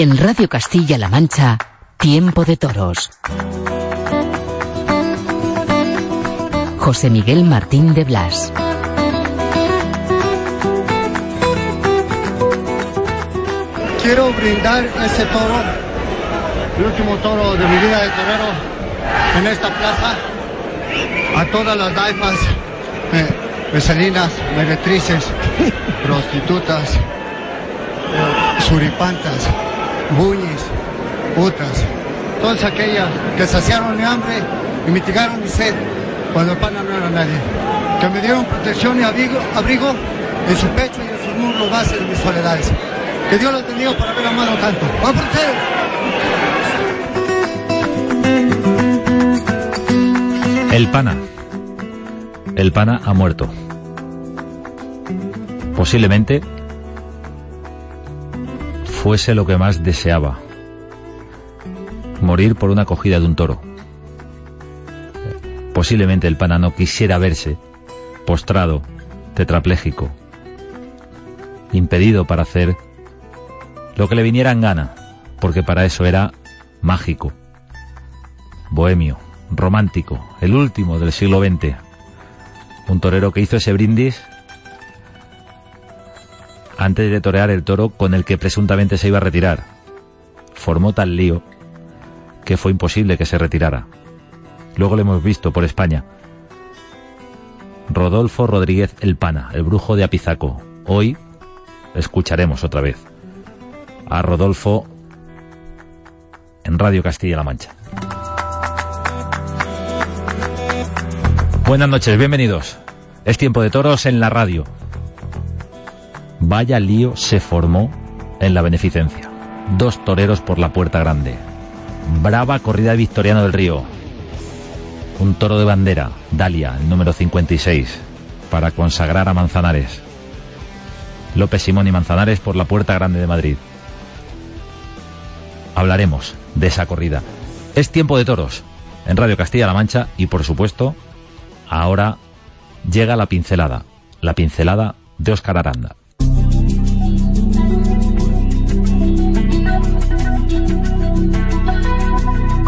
En Radio Castilla-La Mancha, Tiempo de Toros. José Miguel Martín de Blas. Quiero brindar ese toro, el último toro de mi vida de torero, en esta plaza, a todas las daifas, eh, vecininas, meretrices, prostitutas, eh, suripantas, buñis, putas, todas aquellas que saciaron mi hambre y mitigaron mi sed cuando el pana no era nadie, que me dieron protección y abrigo, abrigo en su pecho y en sus muslos bases de mis soledades. Que Dios los bendiga por haber amado tanto. ¡Vamos por! El pana. El pana ha muerto. Posiblemente fuese lo que más deseaba. Morir por una cogida de un toro. Posiblemente el pana no quisiera verse postrado, tetrapléjico, impedido para hacer lo que le viniera en gana, porque para eso era mágico, bohemio, romántico, el último del siglo XX. Un torero que hizo ese brindis antes de torear el toro con el que presuntamente se iba a retirar. Formó tal lío que fue imposible que se retirara. Luego lo hemos visto por España. Rodolfo Rodríguez El Pana, el brujo de Apizaco. Hoy escucharemos otra vez a Rodolfo en Radio Castilla-La Mancha. Buenas noches, bienvenidos. Es tiempo de toros en la radio. Vaya lío se formó en la beneficencia. Dos toreros por la puerta grande. Brava corrida de Victoriano del Río. Un toro de bandera, Dalia, el número 56, para consagrar a Manzanares. López Simón y Manzanares por la puerta grande de Madrid. Hablaremos de esa corrida. Es tiempo de toros en Radio Castilla-La Mancha y por supuesto ahora llega la pincelada, la pincelada de Óscar Aranda.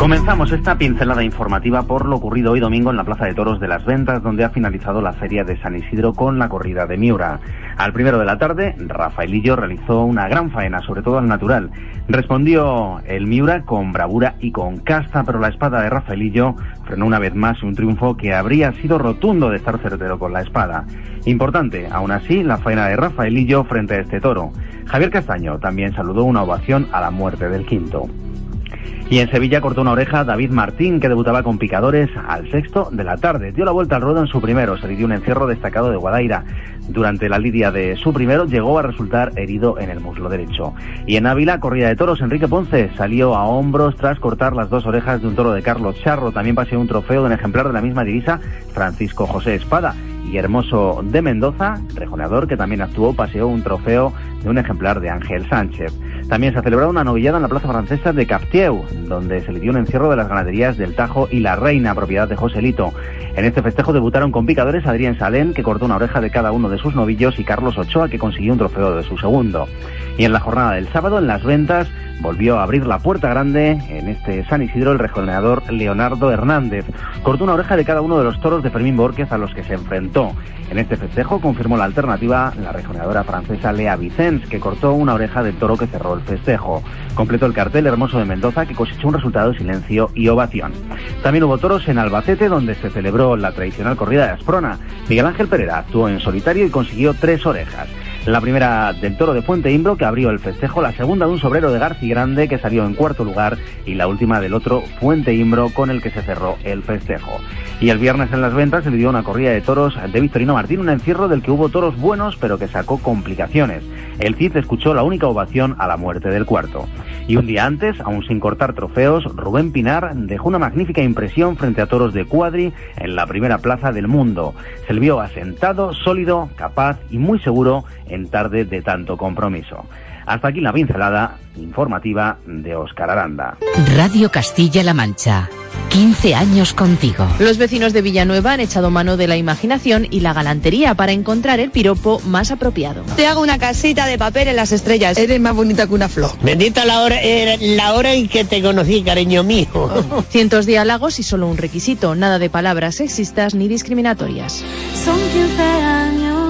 Comenzamos esta pincelada informativa por lo ocurrido hoy domingo en la Plaza de Toros de las Ventas, donde ha finalizado la feria de San Isidro con la corrida de Miura. Al primero de la tarde, Rafaelillo realizó una gran faena, sobre todo al natural. Respondió el Miura con bravura y con casta, pero la espada de Rafaelillo frenó una vez más un triunfo que habría sido rotundo de estar certero con la espada. Importante, aún así, la faena de Rafaelillo frente a este toro. Javier Castaño también saludó una ovación a la muerte del quinto. Y en Sevilla cortó una oreja David Martín, que debutaba con picadores al sexto de la tarde. Dio la vuelta al ruedo en su primero, se le dio un encierro destacado de Guadaira. Durante la lidia de su primero llegó a resultar herido en el muslo derecho. Y en Ávila, corrida de toros, Enrique Ponce salió a hombros tras cortar las dos orejas de un toro de Carlos Charro. También paseó un trofeo de un ejemplar de la misma divisa, Francisco José Espada y Hermoso de Mendoza, rejoneador que también actuó, paseó un trofeo de un ejemplar de Ángel Sánchez. También se ha celebrado una novillada en la plaza francesa de Captieu, donde se le dio un encierro de las ganaderías del Tajo y la Reina, propiedad de Joselito. En este festejo debutaron con picadores Adrián Salén, que cortó una oreja de cada uno de sus novillos, y Carlos Ochoa, que consiguió un trofeo de su segundo. Y en la jornada del sábado, en las ventas, volvió a abrir la puerta grande en este San Isidro el rejoneador Leonardo Hernández. Cortó una oreja de cada uno de los toros de Fermín Borquez a los que se enfrentó. En este festejo confirmó la alternativa la rejoneadora francesa Lea Que cortó una oreja del toro que cerró el festejo. Completó el cartel Hermoso de Mendoza, que cosechó un resultado de silencio y ovación. También hubo toros en Albacete, donde se celebró la tradicional corrida de Asprona. Miguel Ángel Pereira actuó en solitario y consiguió tres orejas. La primera del toro de Fuente Imbro, que abrió el festejo, la segunda de un sobrero de Garci Grande, que salió en cuarto lugar, y la última del otro Fuente Imbro, con el que se cerró el festejo. Y el viernes en las ventas se dio una corrida de toros de Victorino Martín, un encierro del que hubo toros buenos, pero que sacó complicaciones. El Cid escuchó la única ovación a la muerte del cuarto. Y un día antes, aún sin cortar trofeos, Rubén Pinar dejó una magnífica impresión frente a toros de cuadri en la primera plaza del mundo. Se le vio asentado, sólido, capaz y muy seguro en tarde de tanto compromiso. Hasta aquí la pincelada informativa de Oscar Aranda. Radio Castilla-La Mancha. 15 años contigo. Los vecinos de Villanueva han echado mano de la imaginación y la galantería para encontrar el piropo más apropiado. Te hago una casita de papel en las estrellas. Eres más bonita que una flor. Bendita la hora, eh, la hora en que te conocí, cariño mío. Cientos de halagos y solo un requisito, nada de palabras sexistas ni discriminatorias. Son 15 años.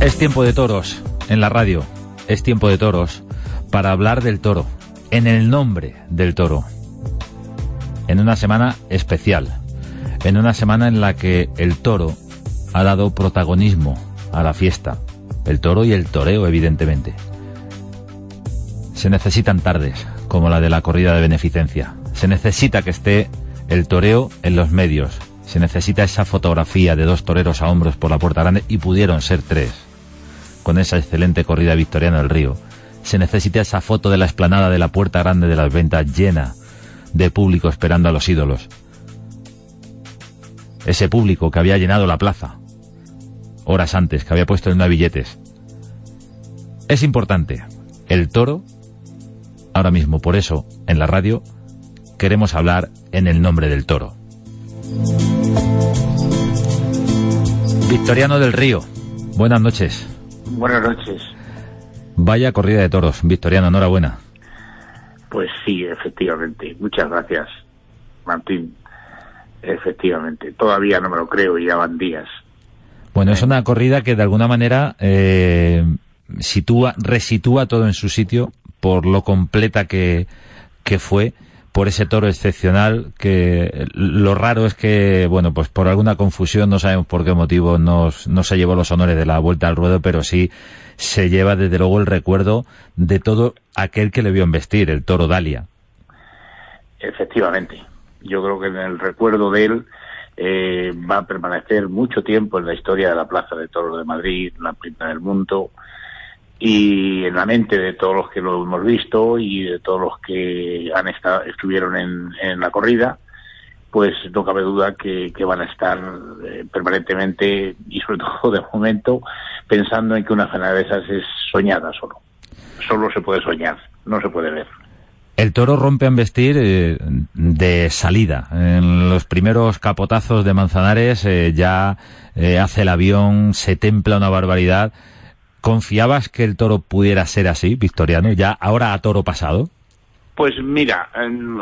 Es tiempo de toros en la radio. Es tiempo de toros para hablar del toro, en el nombre del toro. En una semana especial, en una semana en la que el toro ha dado protagonismo a la fiesta. El toro y el toreo, evidentemente. Se necesitan tardes, como la de la corrida de beneficencia. Se necesita que esté el toreo en los medios. Se necesita esa fotografía de dos toreros a hombros por la puerta grande y pudieron ser tres con esa excelente corrida victoriana del río. Se necesita esa foto de la explanada de la puerta grande de las ventas llena de público esperando a los ídolos. Ese público que había llenado la plaza horas antes, que había puesto en una billetes. Es importante. El toro, ahora mismo por eso, en la radio, queremos hablar en el nombre del toro. Victoriano del Río, buenas noches. Buenas noches. Vaya corrida de toros, Victoriano, enhorabuena. Pues sí, efectivamente. Muchas gracias, Martín. Efectivamente. Todavía no me lo creo y ya van días. Bueno, es una corrida que de alguna manera eh, sitúa, resitúa todo en su sitio por lo completa que, que fue por ese toro excepcional que lo raro es que, bueno, pues por alguna confusión, no sabemos por qué motivo no, no se llevó los honores de la vuelta al ruedo, pero sí se lleva desde luego el recuerdo de todo aquel que le vio embestir, el toro Dalia. Efectivamente, yo creo que en el recuerdo de él eh, va a permanecer mucho tiempo en la historia de la Plaza de Toros de Madrid, la primera del mundo, y en la mente de todos los que lo hemos visto y de todos los que han estado, estuvieron en, la corrida, pues no cabe duda que, van a estar eh, permanentemente y sobre todo de momento pensando en que una cena de esas es soñada solo. Solo se puede soñar, no se puede ver. El toro rompe a vestir eh, de salida. En los primeros capotazos de Manzanares eh, ya hace el avión, se templa una barbaridad. ¿Confiabas que el toro pudiera ser así, Victoriano, ya ahora a toro pasado? Pues mira,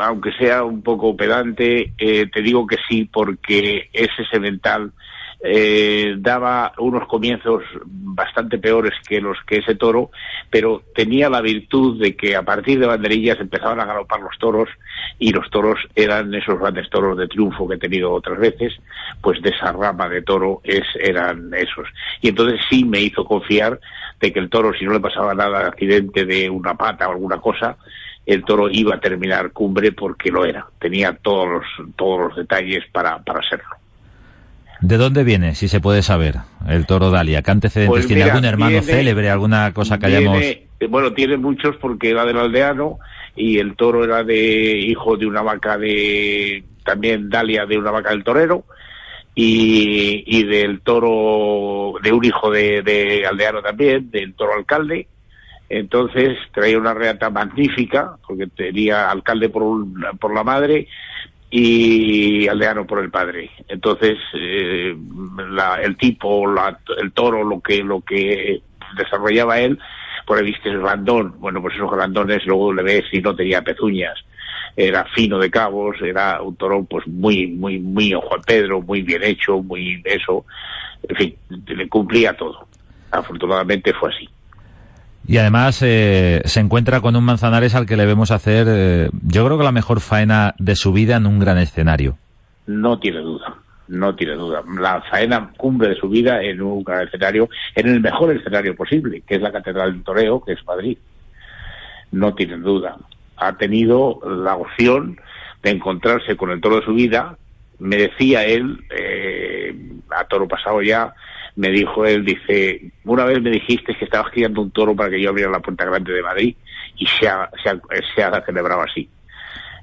aunque sea un poco pedante, eh, te digo que sí, porque ese semental eh, daba unos comienzos bastante peores que los que ese toro, pero tenía la virtud de que a partir de banderillas empezaban a galopar los toros y los toros eran esos grandes toros de triunfo que he tenido otras veces, pues de esa rama de toro es, eran esos. Y entonces sí me hizo confiar de que el toro, si no le pasaba nada, accidente de una pata o alguna cosa, el toro iba a terminar cumbre porque lo era. Tenía todos los, todos los detalles para, para serlo. ¿De dónde viene, si se puede saber, el toro Dalia? ¿Qué antecedentes Pues tiene? ¿Algún hermano viene- célebre? ¿Alguna cosa que Viene- hayamos...? eh, Bueno, tiene muchos porque era del aldeano y el toro era de hijo de una vaca de también Dalia de una vaca del torero y, y del toro de un hijo de, de aldeano también, del toro alcalde. Entonces traía una reata magnífica porque tenía alcalde por, un- por la madre y aldeano por el padre. Entonces, eh, la- el tipo, la- el toro, lo que, lo que desarrollaba él, por ahí viste el grandón. Bueno, pues esos grandones luego le ves y no tenía pezuñas. Era fino de cabos, era un toro pues muy, muy, muy Juan Pedro, muy bien hecho, muy eso. En fin, le cumplía todo. Afortunadamente fue así. Y además eh, se encuentra con un Manzanares al que le vemos hacer, eh, yo creo que la mejor faena de su vida en un gran escenario. No tiene duda, no tiene duda. La faena cumbre de su vida en un gran escenario, en el mejor escenario posible, que es la Catedral del Toreo, que es Madrid. No tiene duda. Ha tenido la opción de encontrarse con el toro de su vida. Me decía él, eh, a toro pasado ya, me dijo él, dice, una vez me dijiste que estabas criando un toro para que yo abriera la puerta grande de Madrid y se ha, se ha, se ha celebrado así.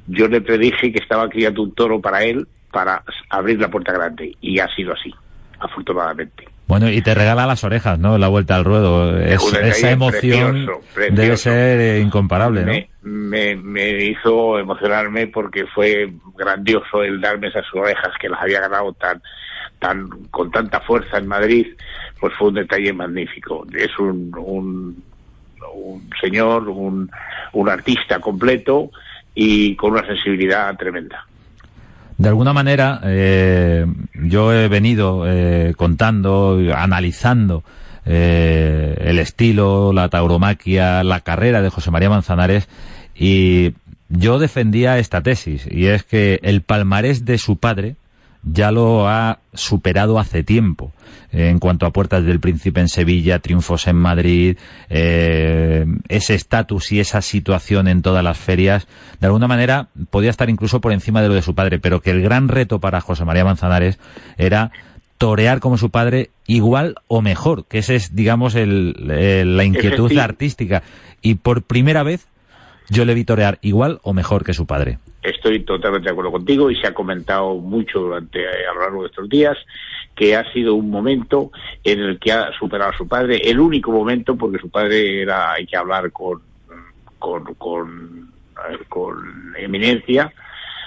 Yo le predije que estaba criando un toro para él para abrir la puerta grande y ha sido así, afortunadamente. Bueno, y te regala las orejas, ¿no? La vuelta al ruedo. esa emoción debe ser eh, incomparable, me, ¿no? Me, me, hizo emocionarme porque fue grandioso el darme esas orejas que las había ganado tan, con tanta fuerza en Madrid, pues fue un detalle magnífico. Es un, señor, un, un artista completo y con una sensibilidad tremenda. De alguna manera, eh, yo he venido eh, contando, analizando eh, el estilo, la tauromaquia, la carrera de José María Manzanares y yo defendía esta tesis y es que el palmarés de su padre ya lo ha superado hace tiempo en cuanto a Puertas del Príncipe en Sevilla, triunfos en Madrid, eh, ese estatus y esa situación en todas las ferias, de alguna manera podía estar incluso por encima de lo de su padre, pero que el gran reto para José María Manzanares era torear como su padre igual o mejor, que esa es, digamos, el, la inquietud artística. Y por primera vez yo le vi torear igual o mejor que su padre. Estoy totalmente de acuerdo contigo y se ha comentado mucho durante a lo largo de estos días que ha sido un momento en el que ha superado a su padre, el único momento porque su padre era hay que hablar con con con, con eminencia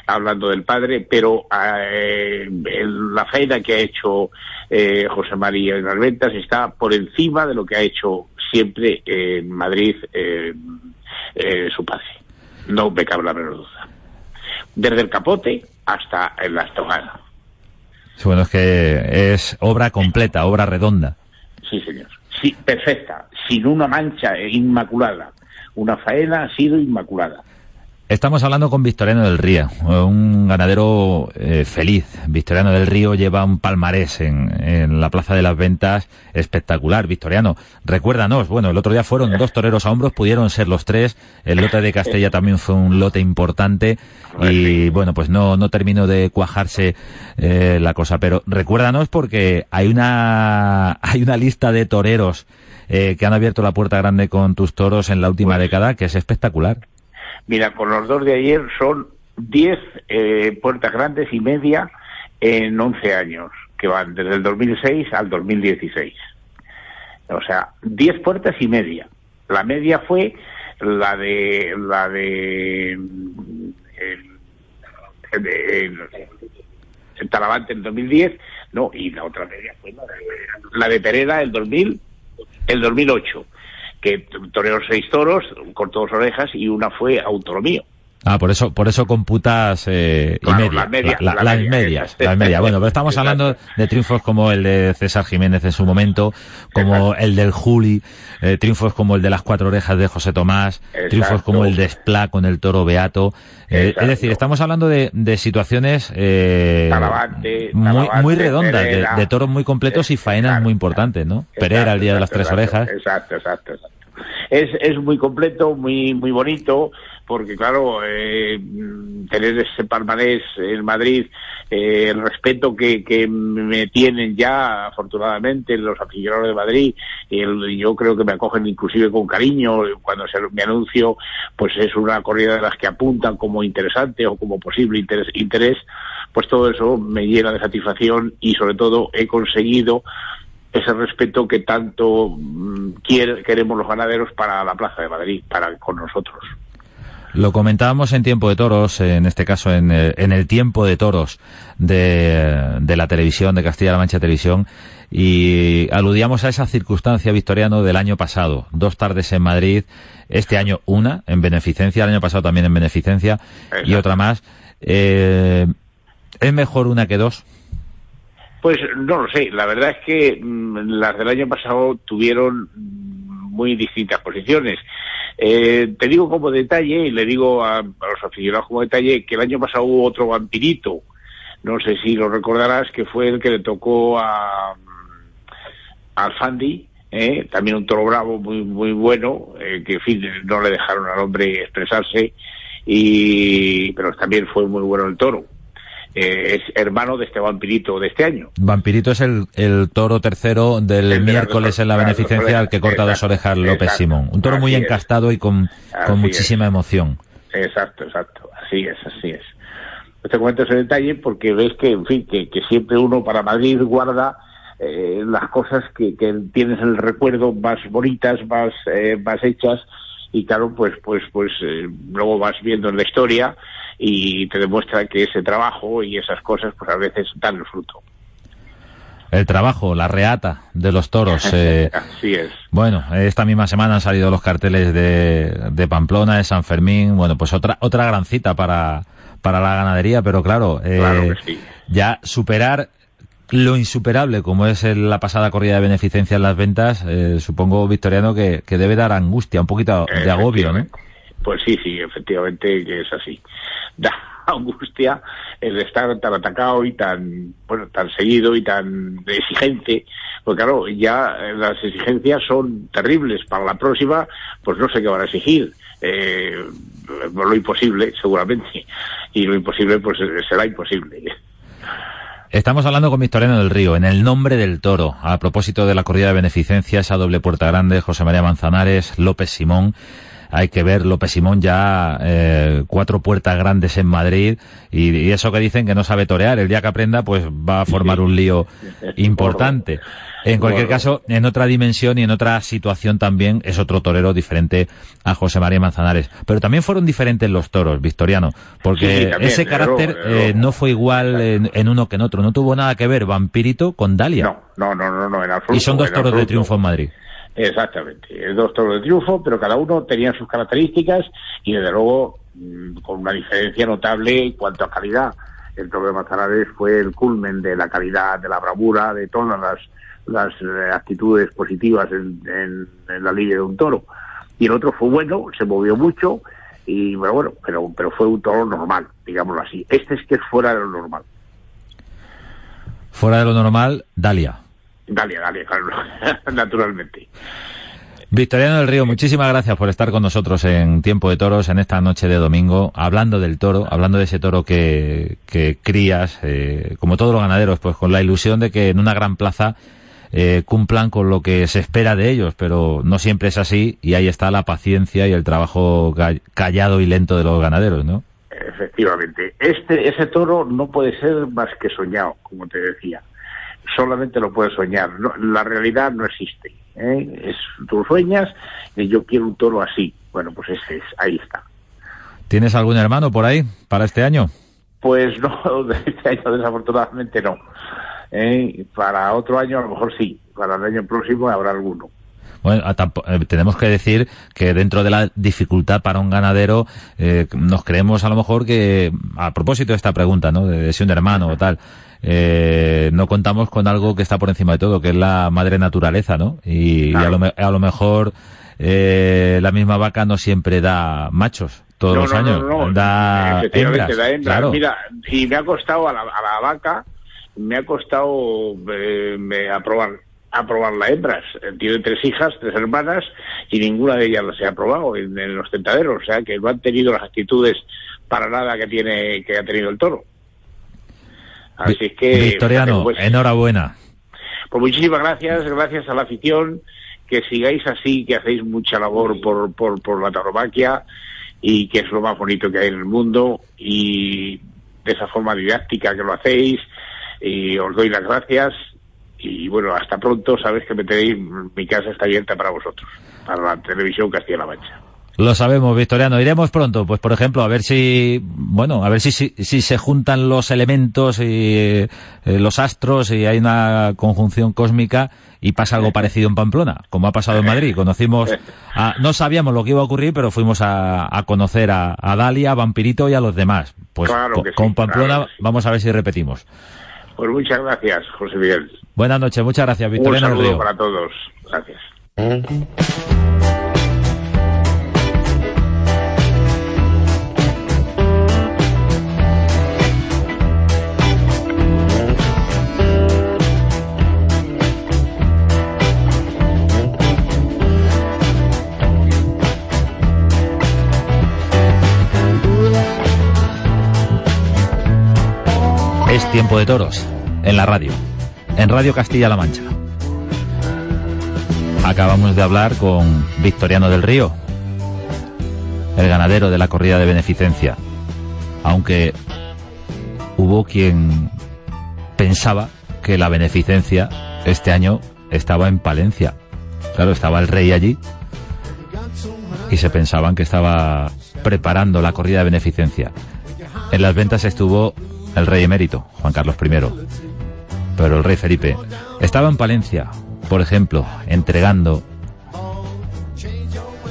hablando del padre, pero eh, la faena que ha hecho eh, José María en las ventas está por encima de lo que ha hecho siempre en Madrid eh, su padre. No me cabe la menor duda desde el capote hasta la estogada. bueno, es que es obra completa, obra redonda. Sí, señor. Sí, perfecta, sin una mancha inmaculada. Una faena ha sido inmaculada. Estamos hablando con Victoriano del Río, un ganadero eh, feliz. Victoriano del Río lleva un palmarés en, la Plaza de las Ventas espectacular. Victoriano, recuérdanos, bueno, el otro día fueron dos toreros a hombros, pudieron ser los tres. El lote de Castella también fue un lote importante y bueno, pues no, no terminó de cuajarse eh, la cosa. Pero recuérdanos porque hay una, hay una lista de toreros eh, que han abierto la puerta grande con tus toros en la última pues década que es espectacular. Mira, con los dos de ayer son 10 eh, puertas grandes y media en 11 años, que van desde el 2006 al 2016. O sea, 10 puertas y media. La media fue la de la de el, el, Talavante en 2010, no, y la otra media fue la de, la de Pereda el 2000, el 2008 que toreó seis toros, cortó dos orejas y una fue autonomía. Ah, por eso, por eso computas eh, y media, las medias, las medias. Bueno, pero estamos hablando de triunfos como el de César Jiménez en su momento, como el del Juli, eh, triunfos como el de las cuatro orejas de José Tomás, triunfos como el de Esplá con el toro Beato. Eh, es decir, estamos hablando de, de situaciones eh, muy, muy redondas, de, toros muy completos y faenas muy importantes, ¿no? Pereira, el día de las tres orejas. Exacto, exacto, exacto. Es, es muy completo, muy, muy bonito porque claro, eh, tener ese palmarés en Madrid, eh, el respeto que, me tienen ya, afortunadamente, los aficionados de Madrid, el, yo creo que me acogen inclusive con cariño cuando se, me anuncio, pues es una corrida de las que apuntan como interesante o como posible interés, interés pues todo eso me llena de satisfacción y sobre todo he conseguido ese respeto que tanto mm, queremos los ganaderos para la Plaza de Madrid, para con nosotros. Lo comentábamos en Tiempo de Toros, en este caso en, el Tiempo de Toros de, la televisión, de Castilla-La Mancha Televisión, y aludíamos a esa circunstancia victoriano del año pasado. Dos tardes en Madrid, este año una en beneficencia, el año pasado también en beneficencia, y otra más. Eh, ¿Es mejor una que dos? Pues no lo sé. La verdad es que mm, las del año pasado tuvieron muy distintas posiciones. Eh, te digo como detalle, y le digo a, los aficionados como detalle, que el año pasado hubo otro vampirito, no sé si lo recordarás, que fue el que le tocó a, a Fandi, eh, también un toro bravo muy muy bueno, eh, que en fin, no le dejaron al hombre expresarse, y pero también fue muy bueno el toro. Es hermano de este vampirito de este año. Vampirito es el, el toro tercero del miércoles en la beneficencia al que corta dos orejas López Simón. Un toro muy encastado y con, con muchísima emoción. Exacto, exacto. Así es, así es. Te comento ese detalle porque ves que, en fin, que, que siempre uno para Madrid guarda eh, las cosas que, que, tienes en el recuerdo más bonitas, más, eh, más hechas y claro, pues, pues, pues eh, luego vas viendo en la historia y te demuestra que ese trabajo y esas cosas pues a veces dan el fruto. El trabajo, la reata de los toros. Eh, Así es. Bueno, esta misma semana han salido los carteles de, de Pamplona, de San Fermín. Bueno, pues otra otra gran cita para, para la ganadería, pero claro, eh, ya superar lo insuperable como es la pasada corrida de beneficencia en las ventas, eh, supongo, Victoriano, que, que, debe dar angustia, un poquito de agobio, ¿no? Pues sí, sí, efectivamente es así. Da angustia el estar tan atacado y tan, bueno, tan seguido y tan exigente, porque claro, ya las exigencias son terribles. Para la próxima, pues no sé qué van a exigir. Eh, lo imposible, seguramente. Y lo imposible, pues será imposible. Estamos hablando con Victoriano del Río, en el nombre del toro, a propósito de la corrida de beneficencia, esa doble puerta grande, José María Manzanares, López Simón. Hay que ver, López Simón ya eh, cuatro puertas grandes en Madrid y, y, eso que dicen que no sabe torear, el día que aprenda pues va a formar un lío importante. En cualquier caso, en otra dimensión y en otra situación también es otro torero diferente a José María Manzanares. Pero también fueron diferentes los toros, Victoriano, porque sí, también, ese carácter pero, pero, eh, no fue igual en, en, uno que en otro. No tuvo nada que ver Vampirito con Dalia. No, no, no, no, no en absoluto. Y son dos toros de triunfo en Madrid. Exactamente, dos toros de triunfo, pero cada uno tenía sus características y desde luego mm, con una diferencia notable en cuanto a calidad. El toro de Manzanares fue el culmen de la calidad, de la bravura, de todas las las eh, actitudes positivas en, la liga de un toro. Y el otro fue bueno, se movió mucho, y bueno, bueno pero, pero fue un toro normal, digámoslo así. Este es que es fuera de lo normal. Fuera de lo normal, Dalia. Dalia, Dalia, claro, naturalmente. Victoriano del Río, muchísimas gracias por estar con nosotros en Tiempo de Toros en esta noche de domingo, hablando del toro, hablando de ese toro que, que crías, eh, como todos los ganaderos, pues con la ilusión de que en una gran plaza eh, cumplan con lo que se espera de ellos, pero no siempre es así y ahí está la paciencia y el trabajo callado y lento de los ganaderos, ¿no? Efectivamente. Este, ese toro no puede ser más que soñado, como te decía. Solamente lo puedes soñar. No, la realidad no existe. ¿eh? Es, tú sueñas y yo quiero un toro así. Bueno, pues ese es, ahí está. ¿Tienes algún hermano por ahí para este año? Pues no, este año desafortunadamente no. ¿eh? Para otro año a lo mejor sí, para el año próximo habrá alguno. Bueno, eh, tenemos que decir que dentro de la dificultad para un ganadero eh, nos creemos a lo mejor que, a propósito de esta pregunta, ¿no? De, de si un hermano o tal, eh, no contamos con algo que está por encima de todo, que es la madre naturaleza, ¿no? Y, claro. y a, lo, a, lo, mejor eh, la misma vaca no siempre da machos todos no, los no, años, no, da hembras. Da hembras. Claro. Mira, y me ha costado a la, a la vaca me ha costado eh, me aprobar aprobar la hembras. Tiene tres hijas, tres hermanas, y ninguna de ellas las he aprobado en, en, los tentaderos. O sea, que no han tenido las actitudes para nada que tiene que ha tenido el toro. Así es que... Victoriano, pues, enhorabuena. Pues muchísimas gracias, gracias a la afición, que sigáis así, que hacéis mucha labor por, por, por la tauromaquia, y que es lo más bonito que hay en el mundo, y de esa forma didáctica que lo hacéis, y os doy las gracias y bueno, hasta pronto, sabes que me tenéis, mi casa está abierta para vosotros, para la televisión Castilla-La Mancha. Lo sabemos, Victoriano. Iremos pronto, pues por ejemplo, a ver si, bueno, a ver si, si, si se juntan los elementos y eh, los astros y hay una conjunción cósmica y pasa algo parecido en Pamplona, como ha pasado en Madrid. Conocimos, a, no sabíamos lo que iba a ocurrir, pero fuimos a, a conocer a, a, Dalia, a Vampirito y a los demás. Pues claro con, sí, con, Pamplona claro vamos a ver si repetimos. Pues muchas gracias, José Miguel. Buenas noches, muchas gracias, Victoriano Un saludo para todos. Gracias. Es tiempo de toros, en la radio, en Radio Castilla-La Mancha. Acabamos de hablar con Victoriano del Río, el ganadero de la corrida de beneficencia, aunque hubo quien pensaba que la beneficencia este año estaba en Palencia. Claro, estaba el rey allí y se pensaban que estaba preparando la corrida de beneficencia. En las ventas estuvo el rey emérito, Juan Carlos I. Pero el rey Felipe estaba en Palencia, por ejemplo, entregando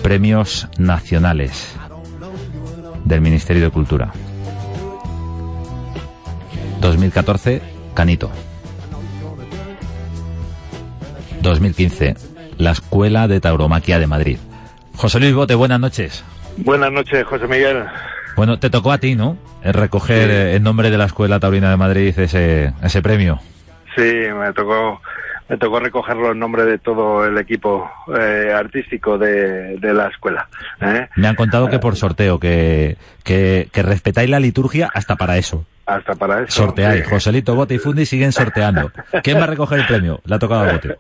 premios nacionales del Ministerio de Cultura. 2014, Canito. 2015, la Escuela de Tauromaquia de Madrid. José Luis Bote, buenas noches. Buenas noches, José Miguel. Bueno, te tocó a ti, ¿no? Recoger sí. en nombre de la Escuela Taurina de Madrid ese, ese premio. Sí, me tocó me tocó recogerlo en nombre de todo el equipo eh, artístico de, de, la escuela. ¿eh? Me han contado que por sorteo, que, que, que respetáis la liturgia hasta para eso. Hasta para eso. Sorteáis. Sí. Joselito, Bote y Fundi siguen sorteando. ¿Quién va a recoger el premio? Le ha tocado a Bote.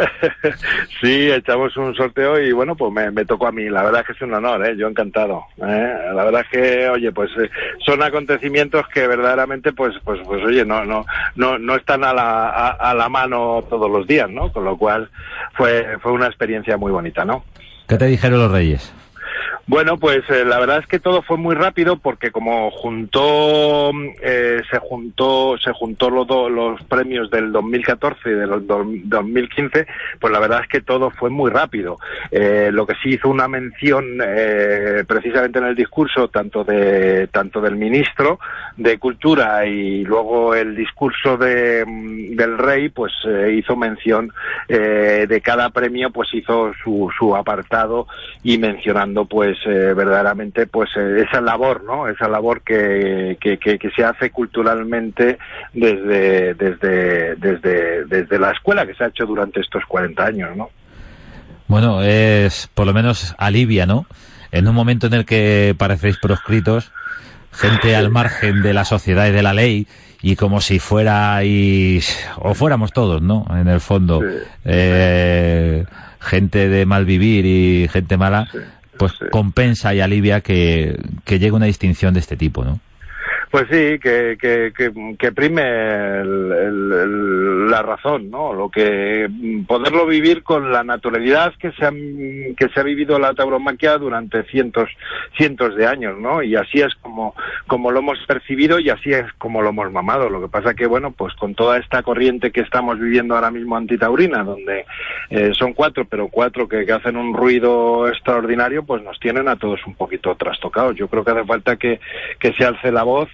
sí, echamos un sorteo y bueno, pues me, me, tocó a mí. La verdad es que es un honor, ¿eh? yo encantado. ¿eh? La verdad es que, oye, pues eh, son acontecimientos que verdaderamente, pues, pues, pues, oye, no, no, no, no están a la, a, a la mano todos los días, ¿no? Con lo cual fue, fue una experiencia muy bonita, ¿no? ¿Qué te dijeron los reyes? Bueno, pues eh, la verdad es que todo fue muy rápido porque como juntó, eh, se juntó, se juntó los, do, los premios del 2014 y del do, 2015, pues la verdad es que todo fue muy rápido. Eh, lo que sí hizo una mención eh, precisamente en el discurso tanto de tanto del ministro de Cultura y luego el discurso de, del rey, pues eh, hizo mención eh, de cada premio, pues hizo su, su apartado y mencionando pues eh, verdaderamente pues eh, esa labor no esa labor que, que, que, que, se hace culturalmente desde desde desde desde la escuela que se ha hecho durante estos 40 años no bueno es por lo menos alivia no en un momento en el que parecéis proscritos gente al margen de la sociedad y de la ley y como si fuerais o fuéramos todos no en el fondo sí. eh, gente de mal vivir y gente mala sí pues sí. compensa y alivia que, que llegue una distinción de este tipo, ¿no? Pues sí, que, que, que, que prime la razón, ¿no? Lo que poderlo vivir con la naturalidad que se ha, que se ha vivido la tauromaquia durante cientos cientos de años, ¿no? Y así es como como lo hemos percibido y así es como lo hemos mamado. Lo que pasa que bueno, pues con toda esta corriente que estamos viviendo ahora mismo antitaurina, donde eh, son cuatro, pero cuatro que, que hacen un ruido extraordinario, pues nos tienen a todos un poquito trastocados. Yo creo que hace falta que que se alce la voz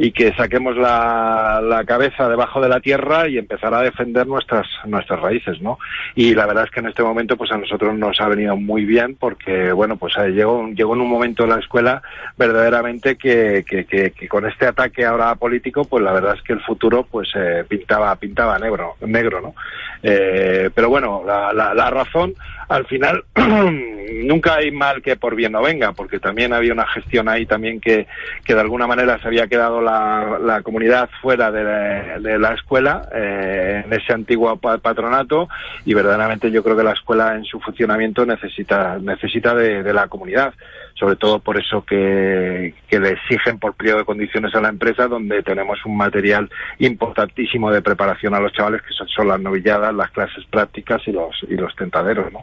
y que saquemos la, cabeza debajo de la tierra y empezar a defender nuestras nuestras raíces, ¿no? Y la verdad es que en este momento pues a nosotros nos ha venido muy bien porque bueno pues eh, llegó llegó en un momento en la escuela verdaderamente que, que, que, que, con este ataque ahora político pues la verdad es que el futuro pues eh, pintaba pintaba negro negro, ¿no? Eh, pero bueno la, la, la razón al final nunca hay mal que por bien no venga, porque también había una gestión ahí también que, que de alguna manera se había quedado la, la comunidad fuera de la, escuela, eh, en ese antiguo patronato, y verdaderamente yo creo que la escuela en su funcionamiento necesita, necesita de la comunidad sobre todo por eso que, que, le exigen por pliego de condiciones a la empresa, donde tenemos un material importantísimo de preparación a los chavales, que son, son las novilladas, las clases prácticas y los, y los tentaderos, ¿no?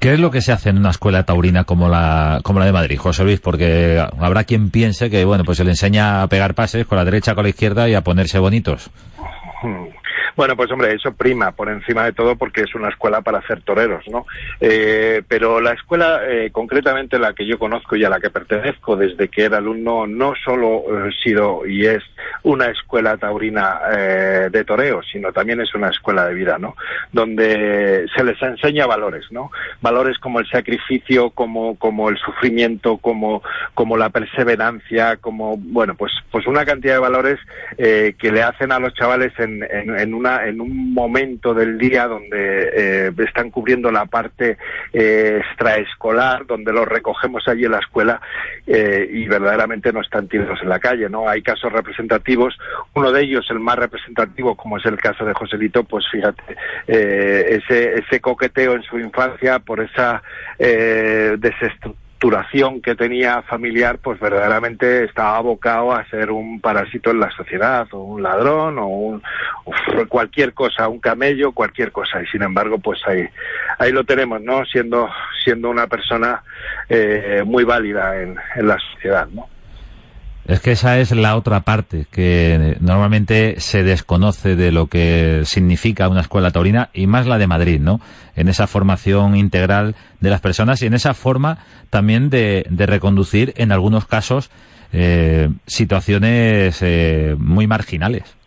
¿Qué es lo que se hace en una escuela taurina como la, como la de Madrid, José Luis? Porque habrá quien piense que, bueno, pues se le enseña a pegar pases con la derecha, con la izquierda y a ponerse bonitos. Bueno, pues hombre, eso prima por encima de todo porque es una escuela para hacer toreros, ¿no? Eh, pero la escuela, eh, concretamente la que yo conozco y a la que pertenezco desde que era alumno, no solo ha eh, sido y es una escuela taurina eh, de toreo, sino también es una escuela de vida, ¿no? Donde se les enseña valores, ¿no? Valores como el sacrificio, como, como el sufrimiento, como, como la perseverancia, como, bueno, pues, pues una cantidad de valores eh, que le hacen a los chavales en, en, en en un momento del día donde eh, están cubriendo la parte eh, extraescolar, donde los recogemos allí en la escuela eh, y verdaderamente no están tirados en la calle, ¿no? Hay casos representativos. Uno de ellos, el más representativo, como es el caso de Joselito, pues fíjate, eh, ese, ese coqueteo en su infancia por esa eh, que tenía familiar, pues verdaderamente estaba abocado a ser un parásito en la sociedad, o un ladrón, o, un, cualquier cosa, un camello, cualquier cosa. Y sin embargo, pues ahí, ahí lo tenemos, ¿no? Siendo, siendo una persona eh, muy válida en, en la sociedad, ¿no? Es que esa es la otra parte que normalmente se desconoce de lo que significa una escuela taurina y más la de Madrid, ¿no? En esa formación integral de las personas y en esa forma también de, reconducir en algunos casos eh, situaciones eh, muy marginales.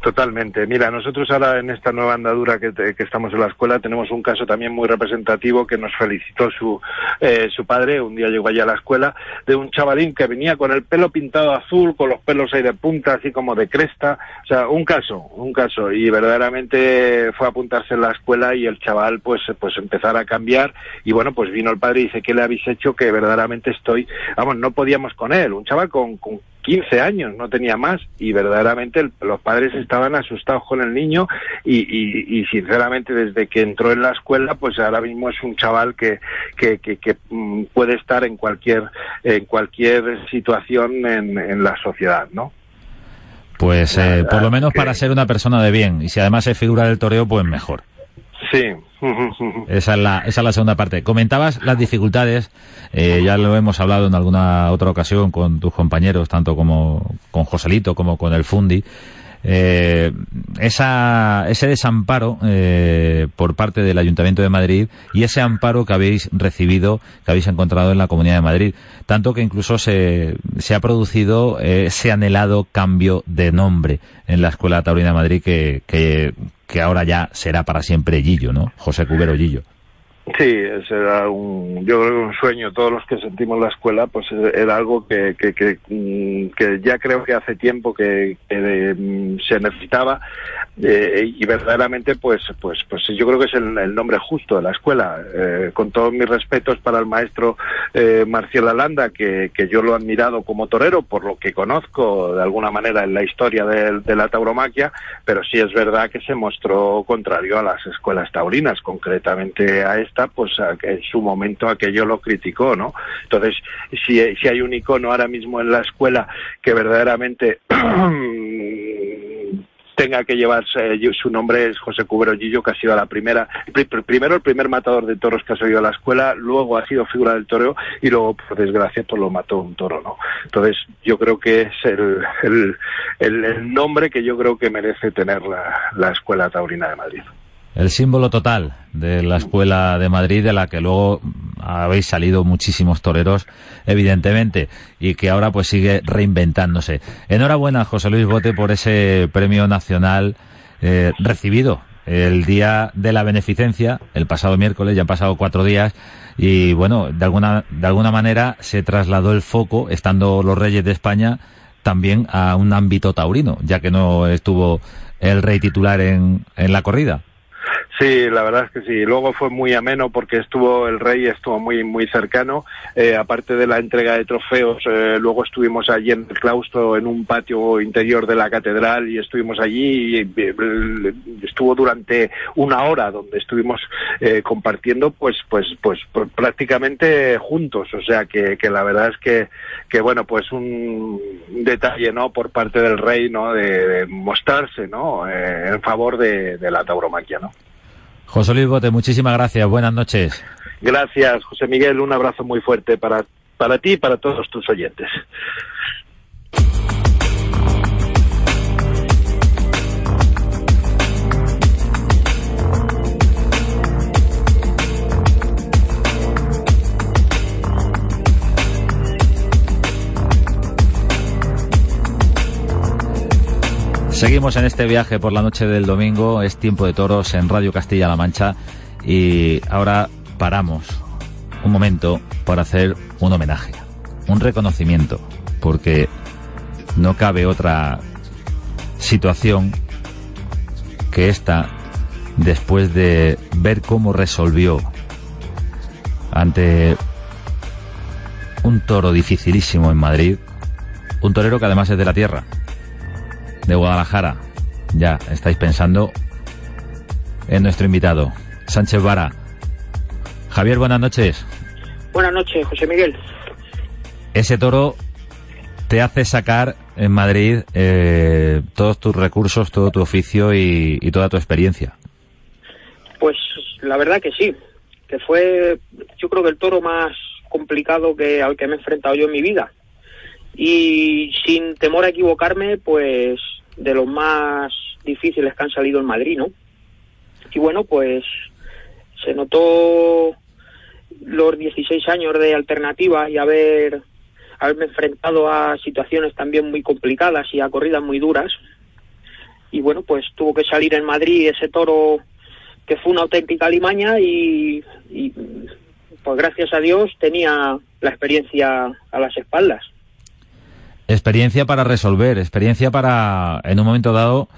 Totalmente. Mira, nosotros ahora en esta nueva andadura que, estamos en la escuela tenemos un caso también muy representativo que nos felicitó su, eh, su padre, un día llegó allá a la escuela, de un chavalín que venía con el pelo pintado azul, con los pelos ahí de punta, así como de cresta. O sea, un caso, un caso. Y verdaderamente fue a apuntarse en la escuela y el chaval pues, pues empezar a cambiar. Y bueno, pues vino el padre y dice, ¿qué le habéis hecho? Que verdaderamente estoy, vamos, no podíamos con él. Un chaval con, con 15 años, no tenía más, y verdaderamente los padres estaban asustados con el niño y, sinceramente desde que entró en la escuela, pues ahora mismo es un chaval que, que, que, mm, puede estar en cualquier, en cualquier situación en, la sociedad, ¿no? Pues eh, por lo menos para ser una persona de bien, y si además es figura del toreo, pues mejor. Sí. Esa es, la, esa es la segunda parte. Comentabas las dificultades, eh, ya lo hemos hablado en alguna otra ocasión con tus compañeros, tanto como con Joselito como con el Fundi. Eh, esa, ese desamparo eh, por parte del Ayuntamiento de Madrid y ese amparo que habéis recibido, que habéis encontrado en la Comunidad de Madrid. Tanto que incluso se, se ha producido ese anhelado cambio de nombre en la Escuela Taurina de Madrid que, que que ahora ya será para siempre Gillo, ¿no? José Cubero Gillo. Sí, ese era un, yo creo que un sueño. Todos los que sentimos la escuela, pues era algo que, que, que, mm, que ya creo que hace tiempo que, mm, se necesitaba eh, y verdaderamente, pues, pues, pues yo creo que es el, nombre justo de la escuela. Eh, con todos mis respetos para el maestro eh, Marcial Alanda, que, que yo lo he admirado como torero por lo que conozco de alguna manera en la historia de, de la tauromaquia, pero sí es verdad que se mostró contrario a las escuelas taurinas, concretamente a esta pues en su momento aquello lo criticó, ¿no? Entonces, si, si hay un icono ahora mismo en la escuela que verdaderamente tenga que llevarse su nombre es José Cubero Gillo, que ha sido la primera, primero el primer matador de toros que ha salido a la escuela, luego ha sido figura del toreo y luego, por desgracia, pues lo mató un toro, ¿no? Entonces, yo creo que es el, el, el, nombre que yo creo que merece tener la Escuela Taurina de Madrid el símbolo total de la Escuela de Madrid, de la que luego habéis salido muchísimos toreros, evidentemente, y que ahora pues sigue reinventándose. Enhorabuena, José Luis Bote, por ese premio nacional eh, recibido el día de la beneficencia, el pasado miércoles, ya han pasado cuatro días, y bueno, de alguna, de alguna manera se trasladó el foco, estando los Reyes de España, también a un ámbito taurino, ya que no estuvo el rey titular en, en la corrida. Sí, la verdad es que sí. Luego fue muy ameno porque estuvo el rey, estuvo muy muy cercano. Eh, aparte de la entrega de trofeos, eh, luego estuvimos allí en el claustro, en un patio interior de la catedral y estuvimos allí. Y, estuvo durante una hora donde estuvimos eh, compartiendo, pues pues pues prácticamente juntos. O sea que, que la verdad es que que bueno pues un detalle no por parte del rey no de, mostrarse no en favor de, de la tauromaquia no. José Luis Bote, muchísimas gracias. Buenas noches. Gracias, José Miguel. Un abrazo muy fuerte para, para ti y para todos tus oyentes. Seguimos en este viaje por la noche del domingo, es tiempo de toros en Radio Castilla-La Mancha. Y ahora paramos un momento para hacer un homenaje, un reconocimiento, porque no cabe otra situación que esta después de ver cómo resolvió ante un toro dificilísimo en Madrid, un torero que además es de la tierra, de Guadalajara. Ya estáis pensando en nuestro invitado, Sánchez Vara. Javier, buenas noches. Buenas noches, José Miguel. Ese toro te hace sacar en Madrid eh, todos tus recursos, todo tu oficio y, y toda tu experiencia. Pues la verdad que sí, que fue yo creo que el toro más complicado que al que me he enfrentado yo en mi vida. Y sin temor a equivocarme, pues de los más difíciles que han salido en Madrid, ¿no? Y bueno, pues se notó los 16 años de alternativa y haber haberme enfrentado a situaciones también muy complicadas y a corridas muy duras. Y bueno, pues tuvo que salir en Madrid ese toro que fue una auténtica limaña y, y pues gracias a Dios tenía la experiencia a las espaldas. Experiencia para resolver, experiencia para, en un momento dado,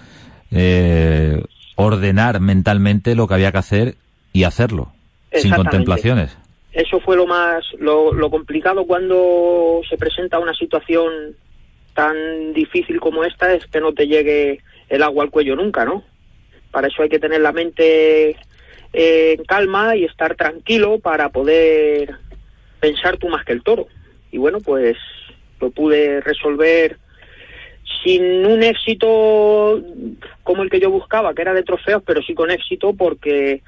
eh, ordenar mentalmente lo que había que hacer y hacerlo, sin contemplaciones. Eso fue lo más, lo, lo complicado cuando se presenta una situación tan difícil como esta es que no te llegue el agua al cuello nunca, ¿no? Para eso hay que tener la mente eh, en calma y estar tranquilo para poder pensar tú más que el toro. Y bueno, pues lo pude resolver sin un éxito como el que yo buscaba, que era de trofeos, pero sí con éxito porque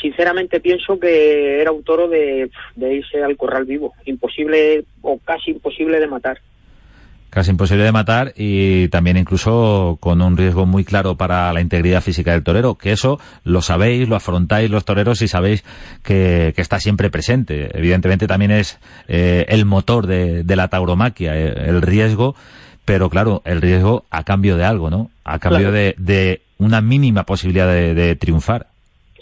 sinceramente pienso que era un toro de, de irse al corral vivo, imposible o casi imposible de matar casi imposible de matar y también incluso con un riesgo muy claro para la integridad física del torero, que eso lo sabéis, lo afrontáis los toreros y sabéis que, que está siempre presente. Evidentemente también es eh, el motor de, de la tauromaquia, eh, el riesgo, pero claro, el riesgo a cambio de algo, ¿no? A cambio Claro. de, de una mínima posibilidad de, de triunfar.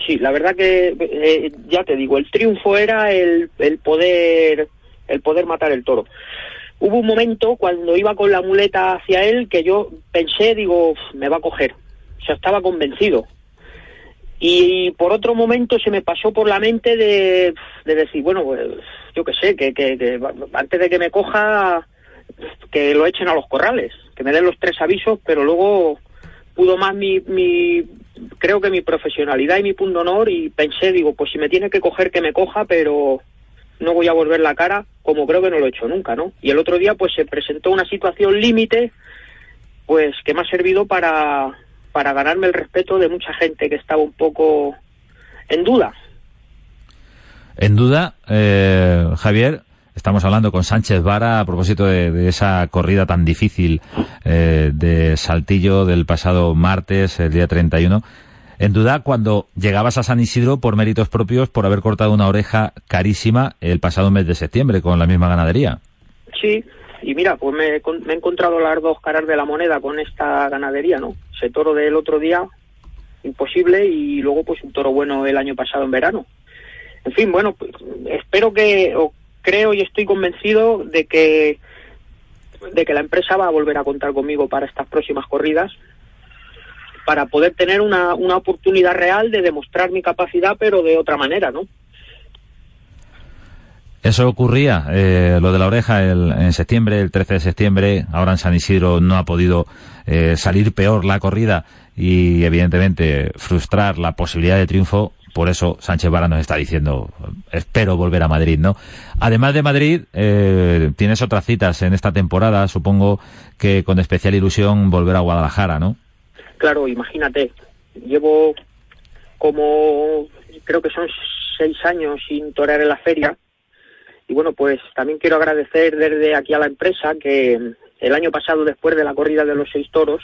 Sí, la verdad que eh, ya te digo, el triunfo era el, el poder el poder matar el toro. Hubo un momento cuando iba con la muleta hacia él que yo pensé, digo, "Uf, me va a coger. O sea, estaba convencido. Y por otro momento se me pasó por la mente de, de decir, bueno, pues, yo qué sé, que, que, que antes de que me coja, que lo echen a los corrales, que me den los tres avisos, pero luego pudo más mi, mi creo que mi profesionalidad y mi punto honor y pensé, digo, pues si me tiene que coger, que me coja, pero no voy a volver la cara como creo que no lo he hecho nunca, ¿no? Y el otro día pues se presentó una situación límite pues que me ha servido para, para ganarme el respeto de mucha gente que estaba un poco en duda. En duda, eh, Javier, estamos hablando con Sánchez Vara a propósito de, de esa corrida tan difícil eh, de Saltillo del pasado martes, el día 31. En duda, cuando llegabas a San Isidro por méritos propios por haber cortado una oreja carísima el pasado mes de septiembre con la misma ganadería. Sí, y mira, pues me, me he encontrado las dos caras de la moneda con esta ganadería, ¿no? Ese toro del otro día, imposible, y luego pues un toro bueno el año pasado en verano. En fin, bueno, pues, espero que, o creo y estoy convencido de que de que la empresa va a volver a contar conmigo para estas próximas corridas para poder tener una, una oportunidad real de demostrar mi capacidad pero de otra manera, ¿no? Eso ocurría, eh, lo de la oreja el- en septiembre, el 13 de septiembre, ahora en San Isidro no ha podido eh, salir peor la corrida y evidentemente frustrar la posibilidad de triunfo. Por eso Sánchez Vara nos está diciendo, espero volver a Madrid, ¿no? Además de Madrid, eh, tienes otras citas en esta temporada, supongo que con especial ilusión volver a Guadalajara, ¿no? Claro, imagínate, llevo como creo que son seis años sin torear en la feria y bueno, pues también quiero agradecer desde aquí a la empresa que el año pasado, después de la corrida de los seis toros,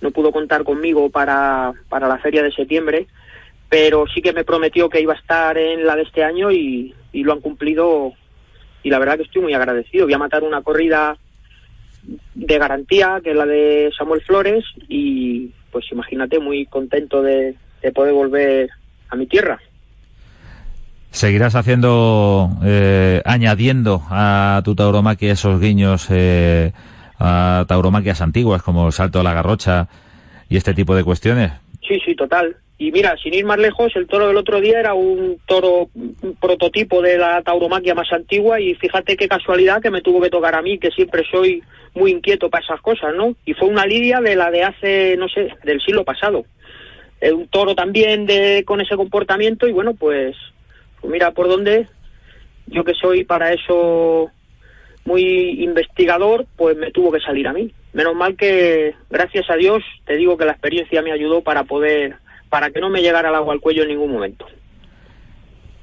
no pudo contar conmigo para, para la feria de septiembre, pero sí que me prometió que iba a estar en la de este año y, y lo han cumplido y la verdad que estoy muy agradecido. Voy a matar una corrida de garantía, que es la de Samuel Flores, y pues imagínate, muy contento de, de poder volver a mi tierra. Seguirás haciendo, eh, añadiendo a tu tauromaquia esos guiños eh, a tauromaquias antiguas como el salto de la garrocha y este tipo de cuestiones. Sí, sí, total. Y mira, sin ir más lejos, el toro del otro día era un toro prototipo de la tauromaquia más antigua y fíjate qué casualidad que me tuvo que tocar a mí, que siempre soy muy inquieto para esas cosas, ¿no? Y fue una lidia de la de hace, no sé, del siglo pasado. Un toro también de con ese comportamiento y bueno, pues, pues mira por dónde, yo que soy para eso muy investigador, pues me tuvo que salir a mí. Menos mal que, gracias a Dios, te digo que la experiencia me ayudó para poder para que no me llegara el agua al cuello en ningún momento.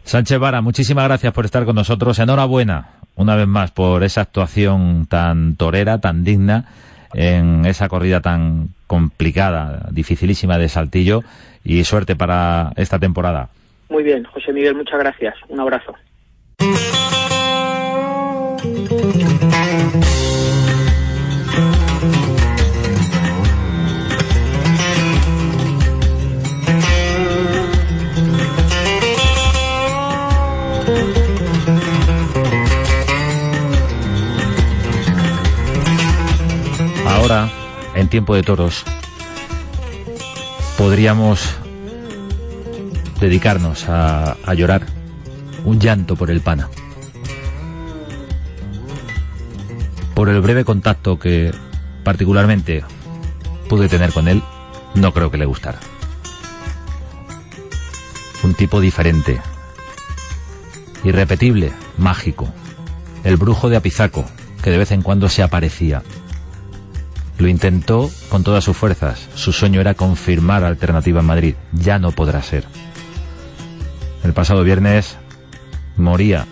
Sánchez Vara, muchísimas gracias por estar con nosotros. Enhorabuena, una vez más, por esa actuación tan torera, tan digna, en esa corrida tan complicada, dificilísima de Saltillo, y suerte para esta temporada. Muy bien, José Miguel, muchas gracias. Un abrazo. Tiempo de toros, podríamos dedicarnos a, a llorar un llanto por el pana. Por el breve contacto que particularmente pude tener con él, no creo que le gustara. Un tipo diferente, irrepetible, mágico, el brujo de Apizaco, que de vez en cuando se aparecía. Lo intentó con todas sus fuerzas. Su sueño era confirmar alternativa en Madrid. Ya no podrá ser. El pasado viernes moría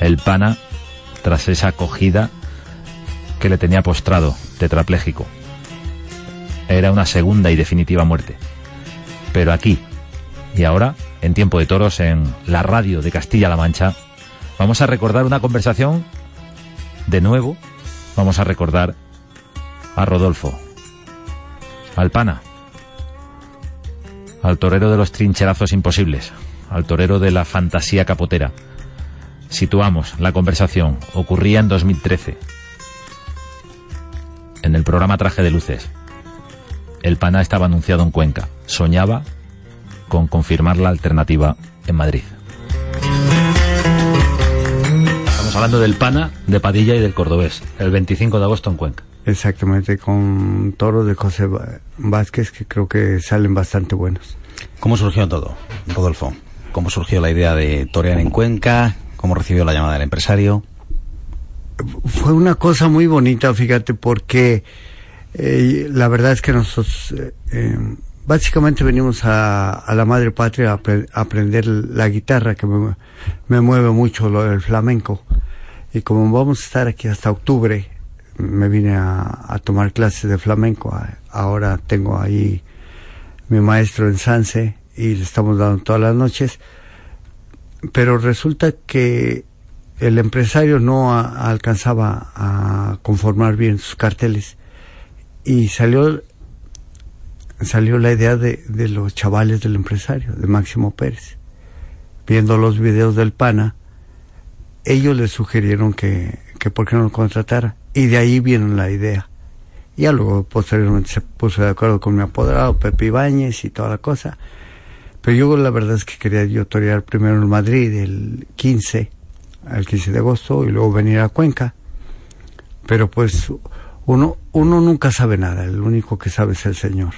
el pana tras esa acogida que le tenía postrado, tetrapléjico. Era una segunda y definitiva muerte. Pero aquí y ahora, en Tiempo de Toros, en la radio de Castilla-La Mancha, vamos a recordar una conversación de nuevo. Vamos a recordar a Rodolfo, al pana, al torero de los trincherazos imposibles, al torero de la fantasía capotera. Situamos la conversación, ocurría en 2013, en el programa Traje de Luces. El pana estaba anunciado en Cuenca, soñaba con confirmar la alternativa en Madrid. Estamos hablando del pana, de Padilla y del Cordobés, el 25 de agosto en Cuenca. Exactamente, con toro de José Vázquez que creo que salen bastante buenos. ¿Cómo surgió todo, Rodolfo? ¿Cómo surgió la idea de torear en Cuenca? ¿Cómo recibió la llamada del empresario? Fue una cosa muy bonita, fíjate, porque eh, la verdad es que nosotros eh, eh, básicamente venimos a, a, la madre patria a, aprender la guitarra, que me, me mueve mucho lo del flamenco. Y como vamos a estar aquí hasta octubre, me vine a, tomar clases de flamenco. Ahora tengo ahí mi maestro en Sanse y le estamos dando todas las noches. Pero resulta que el empresario no alcanzaba a conformar bien sus carteles y salió salió la idea de, de los chavales del empresario, de Máximo Pérez. Viendo los videos del PANA, ellos le sugirieron que, que por qué no lo contratara y de ahí vino la idea. Ya luego posteriormente se puso de acuerdo con mi apoderado Pepe Ibáñez y toda la cosa. Pero yo la verdad es que quería yo torear primero en Madrid el 15, el 15 de agosto y luego venir a Cuenca. Pero pues uno, uno nunca sabe nada, el único que sabe es el Señor.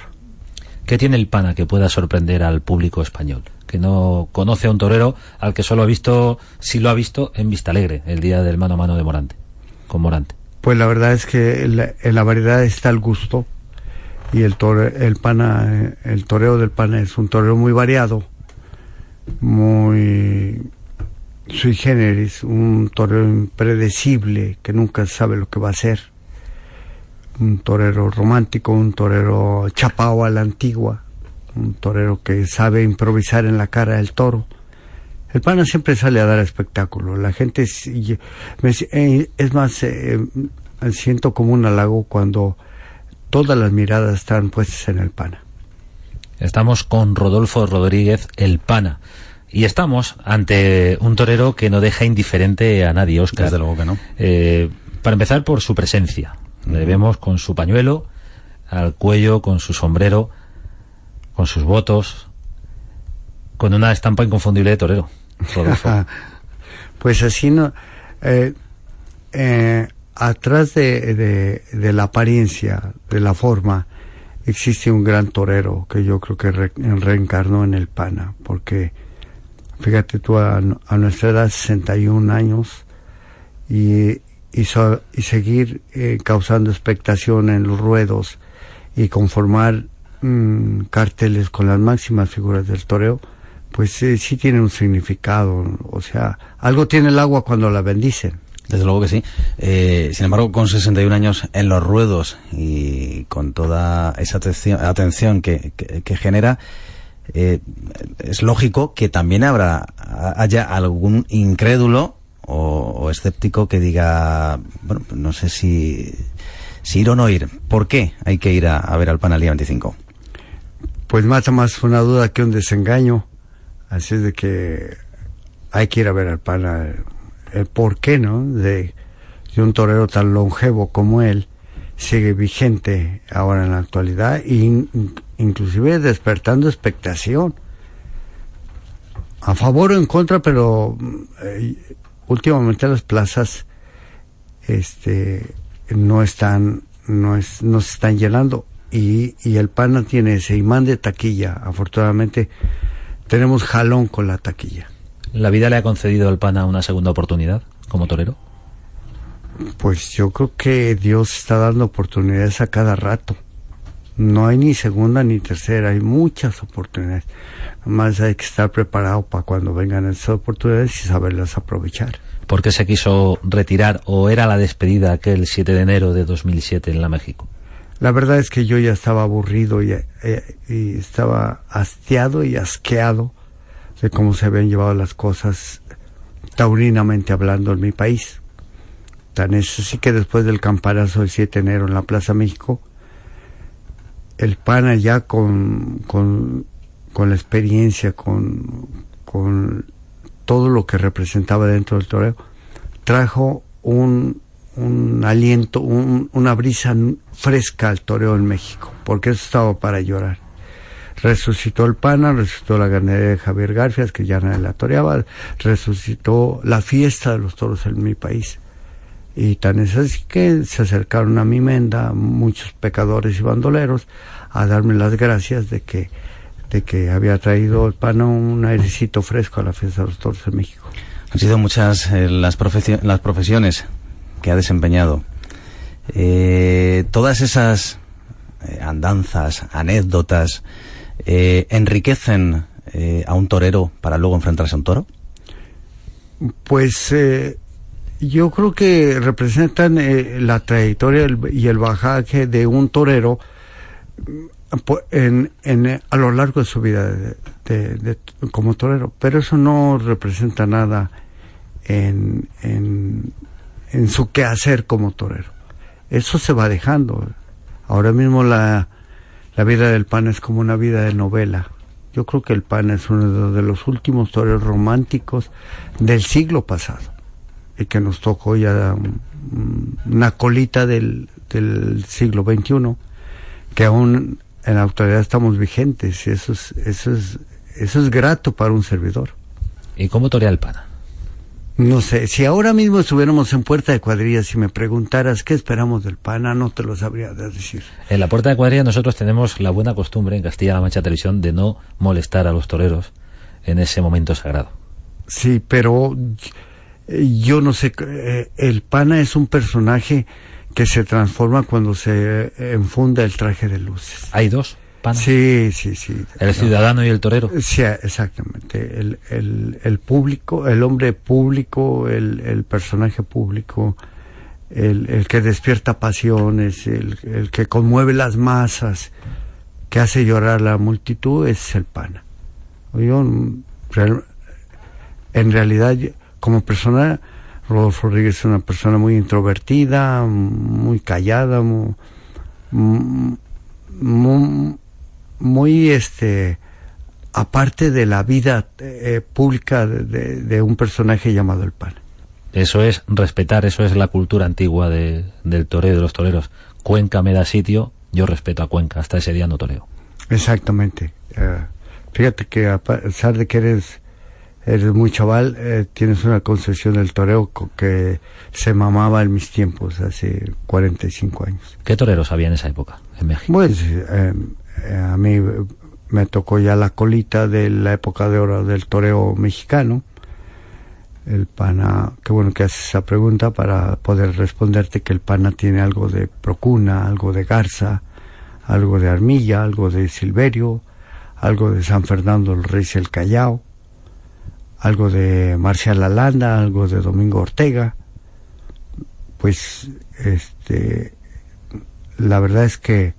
¿Qué tiene el pana que pueda sorprender al público español? Que no conoce a un torero al que solo ha visto, si lo ha visto, en Vista Alegre, el día del mano a mano de Morante, con Morante. Pues la verdad es que en la, variedad está el gusto y el tore, el pana, el toreo del pana es un toreo muy variado, muy sui generis, un toreo impredecible que nunca sabe lo que va a hacer, un torero romántico, un torero chapao a la antigua, un torero que sabe improvisar en la cara del toro. El pana siempre sale a dar espectáculo. La gente es, es más, eh, siento como un halago cuando todas las miradas están puestas en el pana. Estamos con Rodolfo Rodríguez, el pana. Y estamos ante un torero que no deja indiferente a nadie, Oscar. Desde luego que no. Eh, para empezar por su presencia. Le vemos con su pañuelo al cuello, con su sombrero. Con sus votos, con una estampa inconfundible de torero. pues así no... Eh, eh, atrás de, la apariencia, de la forma, existe un gran torero que yo creo que reencarnó en el pana, porque fíjate tú a, nuestra edad, 61 años, y, y, y seguir eh, causando expectación en los ruedos y conformar mm, carteles con las máximas figuras del toreo, pues sí tiene un significado, o sea, algo tiene el agua cuando la bendicen. Desde luego que sí. Eh, sin embargo, con 61 años en los ruedos y con toda esa atención, que, genera, eh, es lógico que también habrá haya algún incrédulo o, escéptico que diga, bueno, no sé si, ir o no ir. ¿Por qué hay que ir a, ver al PAN al día 25? Pues mata más una duda que un desengaño. Así es de que hay que ir a ver al PAN el por qué, ¿no? De, un torero tan longevo como él sigue vigente ahora en la actualidad e inclusive despertando expectación a favor o en contra pero eh, últimamente las plazas este no están no es no se están llenando y, y el PAN tiene ese imán de taquilla afortunadamente tenemos jalón con la taquilla ¿La vida le ha concedido al PANA una segunda oportunidad como torero? Pues yo creo que Dios está dando oportunidades a cada rato. No hay ni segunda ni tercera, hay muchas oportunidades. Más hay que estar preparado para cuando vengan esas oportunidades y saberlas aprovechar. ¿Por qué se quiso retirar o era la despedida aquel 7 de enero de 2007 en la México? La verdad es que yo ya estaba aburrido y, eh, y estaba hastiado y asqueado de cómo se habían llevado las cosas taurinamente hablando en mi país. Tan es así que después del campanazo del 7 de enero en la Plaza México, el PANA ya con, con, la experiencia, con, con todo lo que representaba dentro del toreo, trajo un, un aliento, una brisa fresca al toreo en México, porque eso estaba para llorar resucitó el PANA, resucitó la ganadería de Javier Garfias, que ya nadie la toreaba, resucitó la fiesta de los toros en mi país. Y tan es así que se acercaron a mi menda muchos pecadores y bandoleros a darme las gracias de que, de que había traído el PANA un airecito fresco a la fiesta de los toros en México. Han sido muchas eh, las, las profesiones que ha desempeñado. Eh, todas esas eh, andanzas, anécdotas, eh, enriquecen eh, a un torero para luego enfrentarse a un toro? Pues yo creo que representan la trayectoria y el bajaje de un torero en, a lo largo de su vida como torero, pero eso no representa nada en, en su quehacer como torero. Eso se va dejando. Ahora mismo la, la vida del pan es como una vida de novela. Yo creo que el pan es uno de los últimos toreros románticos del siglo pasado y que nos tocó ya una colita del, del siglo XXI que aún en la actualidad estamos vigentes y eso es, eso es, eso es grato para un servidor. ¿Y cómo torea el pan? No sé, si ahora mismo estuviéramos en Puerta de Cuadrilla, si me preguntaras qué esperamos del PANA, no te lo sabría decir. En la Puerta de Cuadrilla nosotros tenemos la buena costumbre en Castilla-La Mancha Televisión de no molestar a los toreros en ese momento sagrado. Sí, pero yo no sé, eh, el PANA es un personaje que se transforma cuando se enfunda el traje de luces. ¿Hay dos? Sí, sí, sí. El ciudadano y el torero. Sí, exactamente. El, el, el público, el hombre público, el, el personaje público, el, el, que despierta pasiones, el, el, que conmueve las masas, que hace llorar a la multitud, es el pana. Yo, en realidad, como persona, Rodolfo Rodríguez es una persona muy introvertida, muy callada, muy, muy muy este aparte de la vida eh, pública de, un personaje llamado el pan. Eso es respetar, eso es la cultura antigua de, del toreo, de los toreros. Cuenca me da sitio, yo respeto a Cuenca, hasta ese día no toreo. Exactamente. Eh, fíjate que a pesar de que eres eres muy chaval, eh, tienes una concepción del toreo que se mamaba en mis tiempos, hace 45 años. ¿Qué toreros había en esa época en México? Pues eh, a mí me tocó ya la colita de la época de oro del toreo mexicano. El pana, qué bueno que haces esa pregunta para poder responderte que el pana tiene algo de Procuna, algo de Garza, algo de Armilla, algo de Silverio, algo de San Fernando el Rey el Callao, algo de Marcial Alanda, algo de Domingo Ortega. Pues este la verdad es que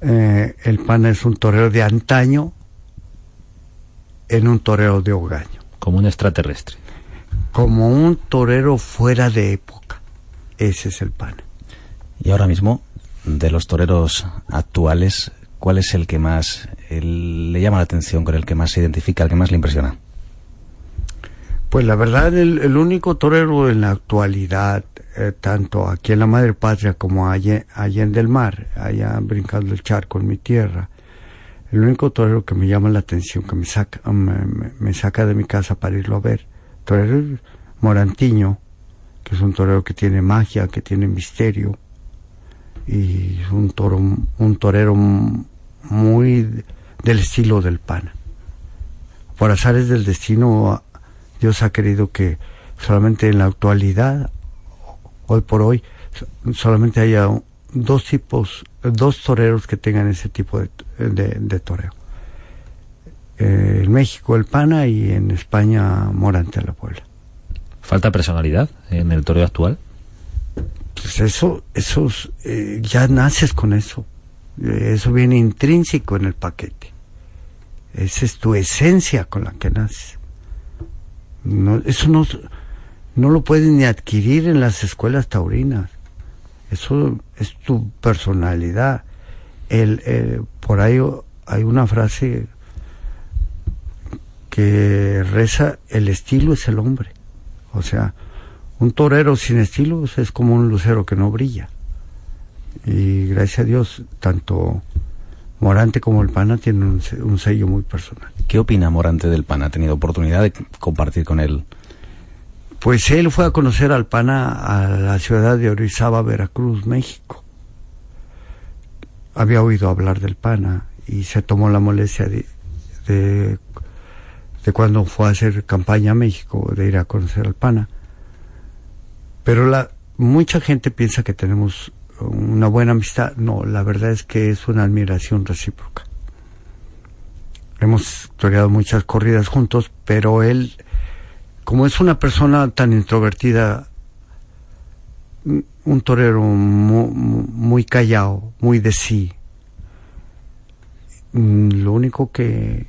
eh, el pana es un torero de antaño en un torero de hogaño. Como un extraterrestre. Como un torero fuera de época. Ese es el pana. Y ahora mismo, de los toreros actuales, ¿cuál es el que más le llama la atención, con el que más se identifica, el que más le impresiona? Pues la verdad, el, único torero en la actualidad, eh, tanto aquí en la madre patria como allá, allá en del mar, allá brincando el charco en mi tierra, el único torero que me llama la atención, que me saca, me, saca de mi casa para irlo a ver, torero Morantiño, que es un torero que tiene magia, que tiene misterio, y es un, toro, un torero muy del estilo del pana. Por azares del destino, Dios ha querido que solamente en la actualidad, hoy por hoy, solamente haya dos tipos, dos toreros que tengan ese tipo de, de, toreo. Eh, en México el Pana y en España Morante la Puebla. ¿Falta personalidad en el toreo actual? Pues eso, eso eh, ya naces con eso. Eh, eso viene intrínseco en el paquete. Esa es tu esencia con la que naces. No, eso no, no lo puedes ni adquirir en las escuelas taurinas. Eso es tu personalidad. El, eh, por ahí hay una frase que reza, el estilo es el hombre. O sea, un torero sin estilo es como un lucero que no brilla. Y gracias a Dios, tanto Morante como el PAN tienen un, sello muy personal. ¿Qué opina Morante del PAN? ¿Ha tenido oportunidad de compartir con él? Pues él fue a conocer al PANA a la ciudad de Orizaba, Veracruz, México. Había oído hablar del PANA y se tomó la molestia de, de, de cuando fue a hacer campaña a México, de ir a conocer al PANA. Pero la, mucha gente piensa que tenemos una buena amistad. No, la verdad es que es una admiración recíproca. Hemos toreado muchas corridas juntos, pero él, como es una persona tan introvertida, un torero muy, callado, muy de sí, mm, lo único que,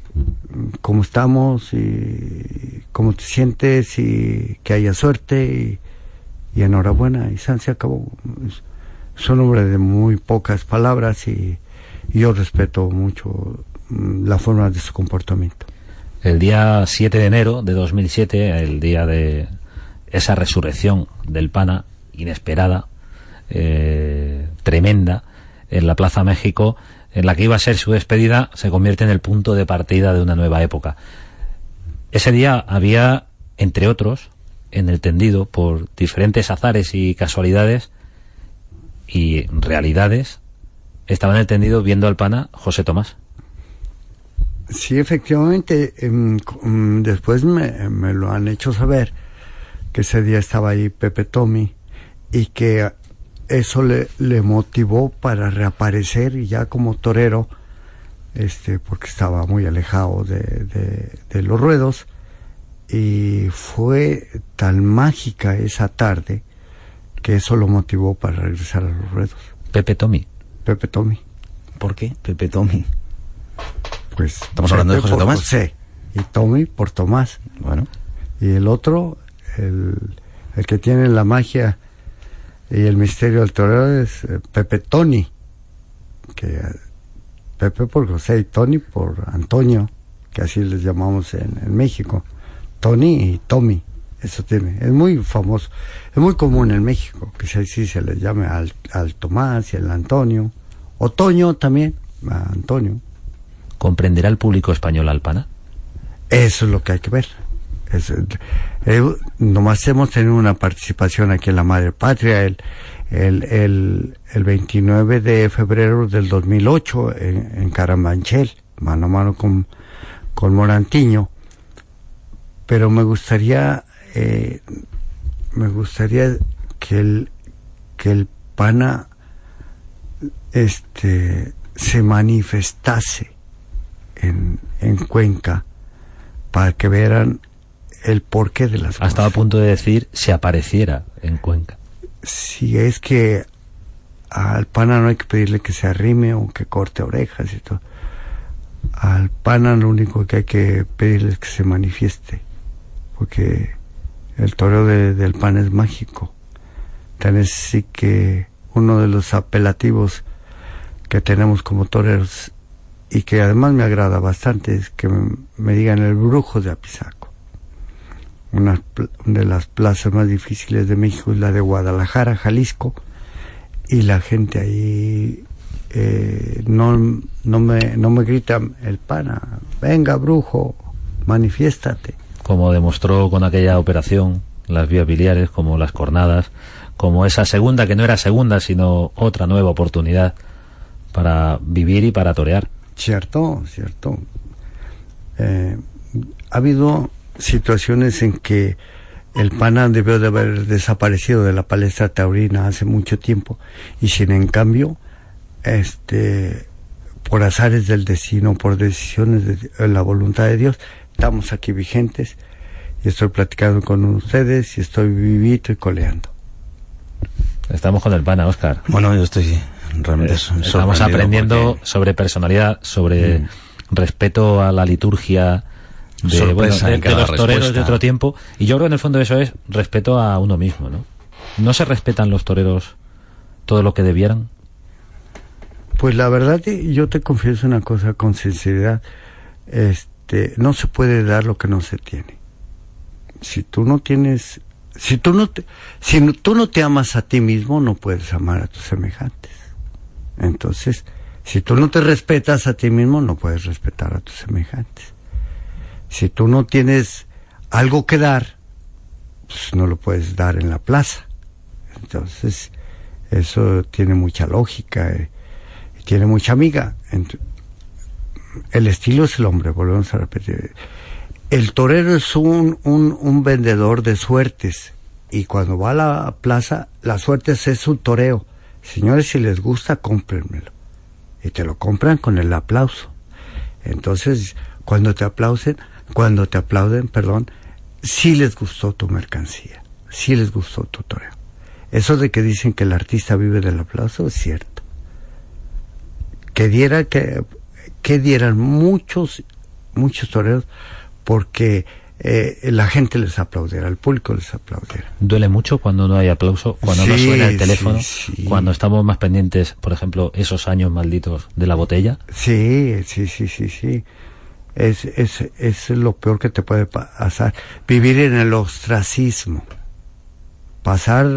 como estamos y cómo te sientes y que haya suerte y, enhorabuena y se acabó. Son hombres de muy pocas palabras y, yo respeto mucho la forma de su comportamiento. El día 7 de enero de 2007, el día de esa resurrección del PANA, inesperada, eh, tremenda, en la Plaza México, en la que iba a ser su despedida, se convierte en el punto de partida de una nueva época. Ese día había, entre otros, en el tendido, por diferentes azares y casualidades, y realidades estaban entendido viendo al pana José Tomás. Sí, efectivamente, em, después me, me, lo han hecho saber que ese día estaba ahí Pepe Tommy y que eso le, le motivó para reaparecer ya como torero, este, porque estaba muy alejado de, de, de los ruedos y fue tan mágica esa tarde que eso lo motivó para regresar a los ruedos. Pepe Tommy. Pepe Tommy. ¿Por qué Pepe Tommy? Pues estamos hablando de José Tomás. José y Tommy por Tomás. Bueno. Y el otro, el, el que tiene la magia y el misterio del torero es eh, Pepe Tony. Que eh, Pepe por José y Tony por Antonio, que así les llamamos en, en México. Tony y Tommy. Eso tiene, es muy famoso, es muy común en México que así se les llame al, al Tomás y al Antonio, Otoño también, a Antonio. ¿Comprenderá el público español al pana? Eso es lo que hay que ver. Eh, nomás hemos tenido una participación aquí en la Madre Patria el, el, el, el 29 de febrero del 2008 en, en Caramanchel, mano a mano con, con Morantiño. Pero me gustaría, eh, me gustaría que el, que el pana este, se manifestase en, en Cuenca para que vieran el porqué de las ha estado a punto de decir se apareciera en Cuenca. Si es que al pana no hay que pedirle que se arrime o que corte orejas y todo. Al pana lo único que hay que pedirle es que se manifieste. Porque el toro del pan es mágico. Tan es sí que uno de los apelativos que tenemos como toreros y que además me agrada bastante es que me, digan el brujo de Apizaco. Una, de las plazas más difíciles de México es la de Guadalajara, Jalisco, y la gente ahí eh, no, no, me, no me grita el pana, venga brujo, manifiéstate. Como demostró con aquella operación, las vías biliares, como las cornadas, como esa segunda que no era segunda, sino otra nueva oportunidad para vivir y para torear. Cierto, cierto. Eh, ha habido situaciones en que el pana debió de haber desaparecido de la palestra taurina hace mucho tiempo y sin en cambio este por azares del destino por decisiones de la voluntad de Dios estamos aquí vigentes y estoy platicando con ustedes y estoy vivito y coleando estamos con el pana Oscar bueno yo estoy realmente estamos aprendiendo sobre personalidad sobre mm. respeto a la liturgia de, bueno, de, de los toreros de otro tiempo. Y yo creo que en el fondo eso es respeto a uno mismo, ¿no? ¿No se respetan los toreros todo lo que debieran? Pues la verdad, yo te confieso una cosa con sinceridad. Este, no se puede dar lo que no se tiene. Si tú no tienes, si tú no te, si tú no te amas a ti mismo, no puedes amar a tus semejantes. Entonces, si tú no te respetas a ti mismo, no puedes respetar a tus semejantes si tú no tienes algo que dar, pues no lo puedes dar en la plaza. Entonces, eso tiene mucha lógica eh, y tiene mucha amiga. El estilo es el hombre, volvemos a repetir. El torero es un, un, un vendedor de suertes y cuando va a la plaza, la suerte es un toreo. Señores, si les gusta, cómprenmelo. Y te lo compran con el aplauso. Entonces, cuando te aplauden, cuando te aplauden, perdón, si les gustó tu mercancía, si les gustó tu toreo. Eso de que dicen que el artista vive del aplauso es cierto. Que diera que, que dieran muchos, muchos toreros porque eh, la gente les aplaudiera, el público les aplaudiera. ¿Duele mucho cuando no hay aplauso? Cuando no suena el teléfono? Cuando estamos más pendientes, por ejemplo, esos años malditos de la botella? Sí, sí, sí, sí, sí es, es, es lo peor que te puede pasar. Vivir en el ostracismo. Pasar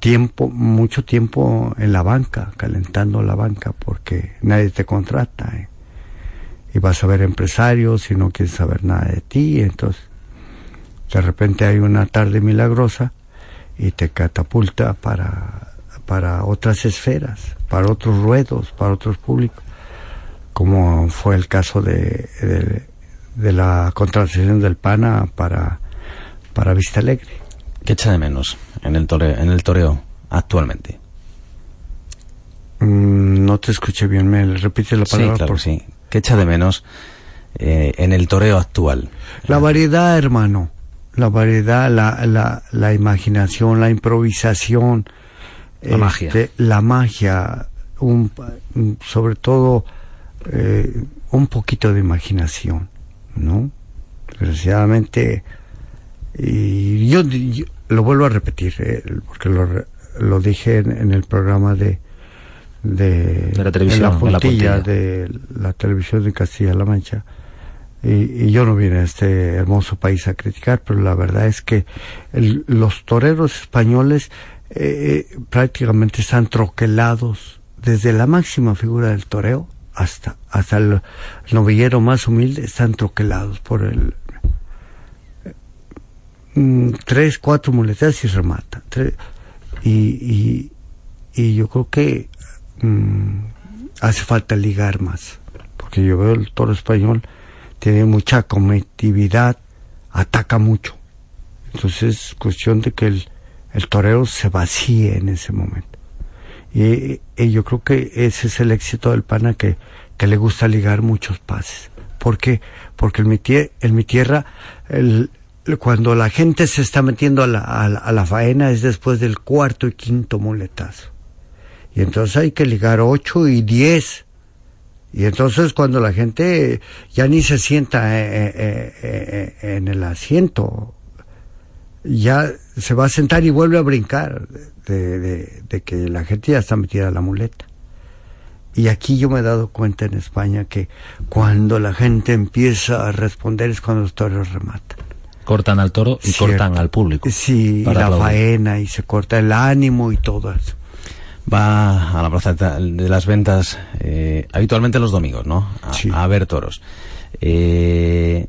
tiempo, mucho tiempo en la banca, calentando la banca, porque nadie te contrata. ¿eh? Y vas a ver empresarios y no quieres saber nada de ti. Entonces, de repente hay una tarde milagrosa y te catapulta para, para otras esferas, para otros ruedos, para otros públicos como fue el caso de, de, la contratación del PANA para, para Vista Alegre. ¿Qué echa de menos en el, toreo, en el toreo actualmente? Mm, no te escuché bien, me repite la palabra. Sí, claro, sí. ¿Qué echa de menos eh, en el toreo actual? La variedad, hermano. La variedad, la, la, la imaginación, la improvisación. La magia. Este, la magia. Un, sobre todo eh, un poquito de imaginación, ¿no? Desgraciadamente, y yo, lo vuelvo a repetir, eh, porque lo, lo dije en, el programa de, de, la televisión, de la, televisión de Castilla-La Mancha, y, yo no vine a este hermoso país a criticar, pero la verdad es que los toreros españoles eh, prácticamente están troquelados desde la máxima figura del toreo hasta, hasta el novillero más humilde están troquelados por el mm, tres, cuatro muletas y remata. y, y, y, yo creo que mm, hace falta ligar más, porque yo veo el toro español tiene mucha cometividad, ataca mucho. Entonces es cuestión de que el, el torero se vacíe en ese momento. Y, yo creo que ese es el éxito del pana que, que le gusta ligar muchos pases. Porque en mi, tierra, cuando la gente se está metiendo a la, a, la, faena es después del cuarto y quinto muletazo. Y entonces hay que ligar ocho y diez. Y entonces cuando la gente ya ni se sienta eh, eh, eh, en el asiento, ya se va a sentar y vuelve a brincar de, que la gente ya está metida a la muleta. Y aquí yo me he dado cuenta en España que cuando la gente empieza a responder es cuando los toros rematan. Cortan al toro y cortan al público. Sí, y la faena y se corta el ánimo y todo eso. Va a la plaza de las ventas eh, habitualmente los domingos, ¿no? A, a ver toros. Eh,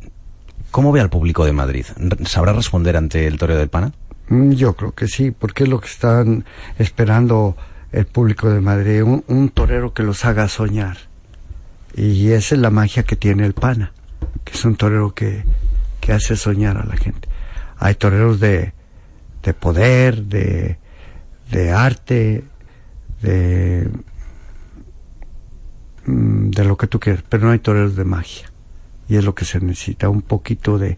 ¿Cómo ve al público de Madrid? ¿Sabrá responder ante el toreo del Pana? Mm, yo creo que sí, porque es lo que están esperando el público de Madrid, un, torero que los haga soñar. Y esa es la magia que tiene el Pana, que es un torero que, que hace soñar a la gente. Hay toreros de, de poder, de, de arte, de, mm, de lo que tú quieras, pero no hay toreros de magia. Y es lo que se necesita, un poquito de,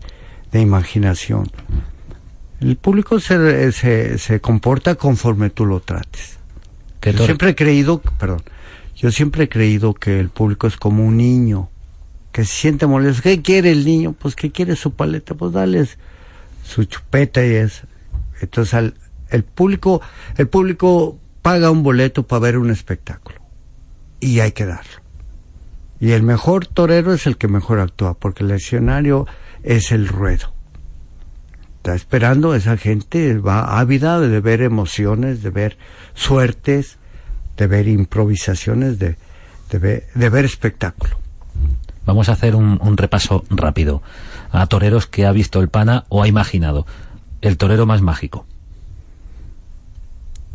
de imaginación, el público se, se, se comporta conforme tú lo trates. Yo siempre he creído, perdón, yo siempre he creído que el público es como un niño que se siente molesto. ¿Qué quiere el niño? Pues que quiere su paleta, pues dale su chupeta y eso. Entonces el público, el público paga un boleto para ver un espectáculo y hay que darlo. Y el mejor torero es el que mejor actúa, porque el escenario es el ruedo está esperando esa gente, va ávida de ver emociones, de ver suertes, de ver improvisaciones, de, de, ver, espectáculo. Vamos a hacer un, repaso rápido a toreros que ha visto el pana o ha imaginado. El torero más mágico.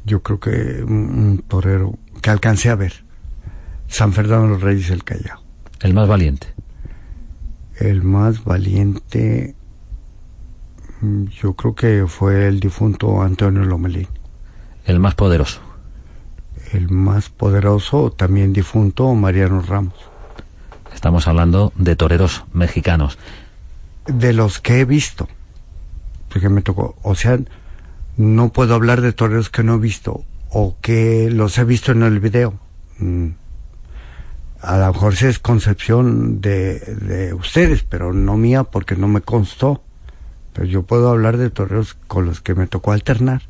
Yo creo que un, torero que alcancé a ver. San Fernando de los Reyes del Callao. El más valiente. El más valiente yo creo que fue el difunto Antonio Lomelín. El más poderoso. El más poderoso, también difunto, Mariano Ramos. Estamos hablando de toreros mexicanos. De los que he visto. Porque me tocó. O sea, no puedo hablar de toreros que no he visto o que los he visto en el video. Mm. A lo mejor es concepción de, de ustedes, pero no mía porque no me constó yo puedo hablar de toreros con los que me tocó alternar.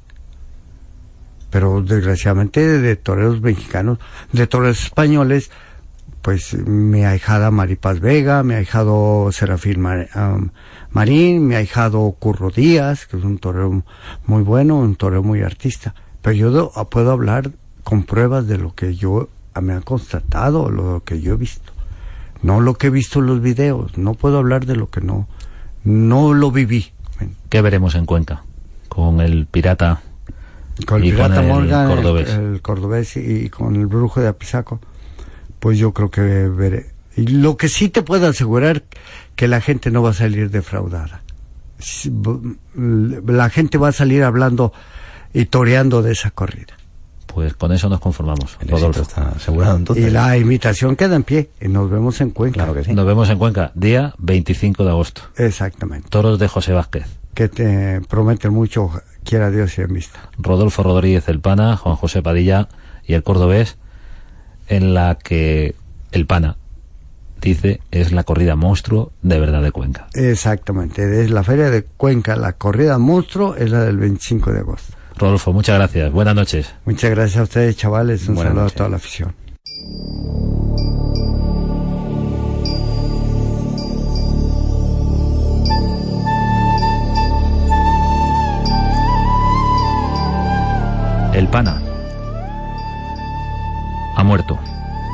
Pero desgraciadamente de toreros mexicanos, de toreros españoles, pues mi ahijada Maripaz Vega, mi ahijado Serafín Marín, mi ahijado Curro Díaz, que es un torero muy bueno, un torero muy artista. Pero yo puedo hablar con pruebas de lo que yo me han constatado, lo que yo he visto. No lo que he visto en los videos, no puedo hablar de lo que no, no lo viví. ¿Qué veremos en Cuenca? Con el pirata con el pirata Morgan, cordobés. El, cordobés y con el brujo de Apizaco, pues yo creo que veré. Y lo que sí te puedo asegurar que la gente no va a salir defraudada. La gente va a salir hablando y toreando de esa corrida. Pues con eso nos conformamos. Rodolfo está asegurado entonces. Y la invitación queda en pie. Y nos vemos en Cuenca. Claro que sí. Nos vemos en Cuenca, día 25 de agosto. Exactamente. Toros de José Vázquez. Que te prometen mucho, quiera Dios y en vista. Rodolfo Rodríguez el Pana, Juan José Padilla y el cordobés, en la que el Pana dice es la corrida monstruo de verdad de Cuenca. Exactamente. Es la feria de Cuenca, la corrida monstruo es la del 25 de agosto. Rodolfo, muchas gracias. Buenas noches. Muchas gracias a ustedes, chavales. Un saludo a toda la afición. El pana ha muerto.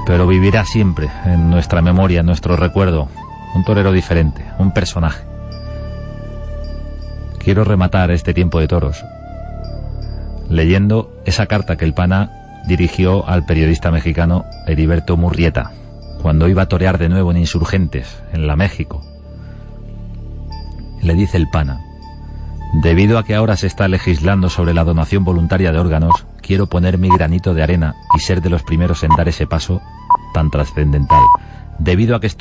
Pero vivirá siempre en nuestra memoria, en nuestro recuerdo. Un torero diferente, un personaje. Quiero rematar este tiempo de toros leyendo esa carta que el pana dirigió al periodista mexicano Heriberto Murrieta cuando iba a torear de nuevo en Insurgentes, en la México. Le dice el pana, debido a que ahora se está legislando sobre la donación voluntaria de órganos, quiero poner mi granito de arena y ser de los primeros en dar ese paso tan trascendental. Debido a que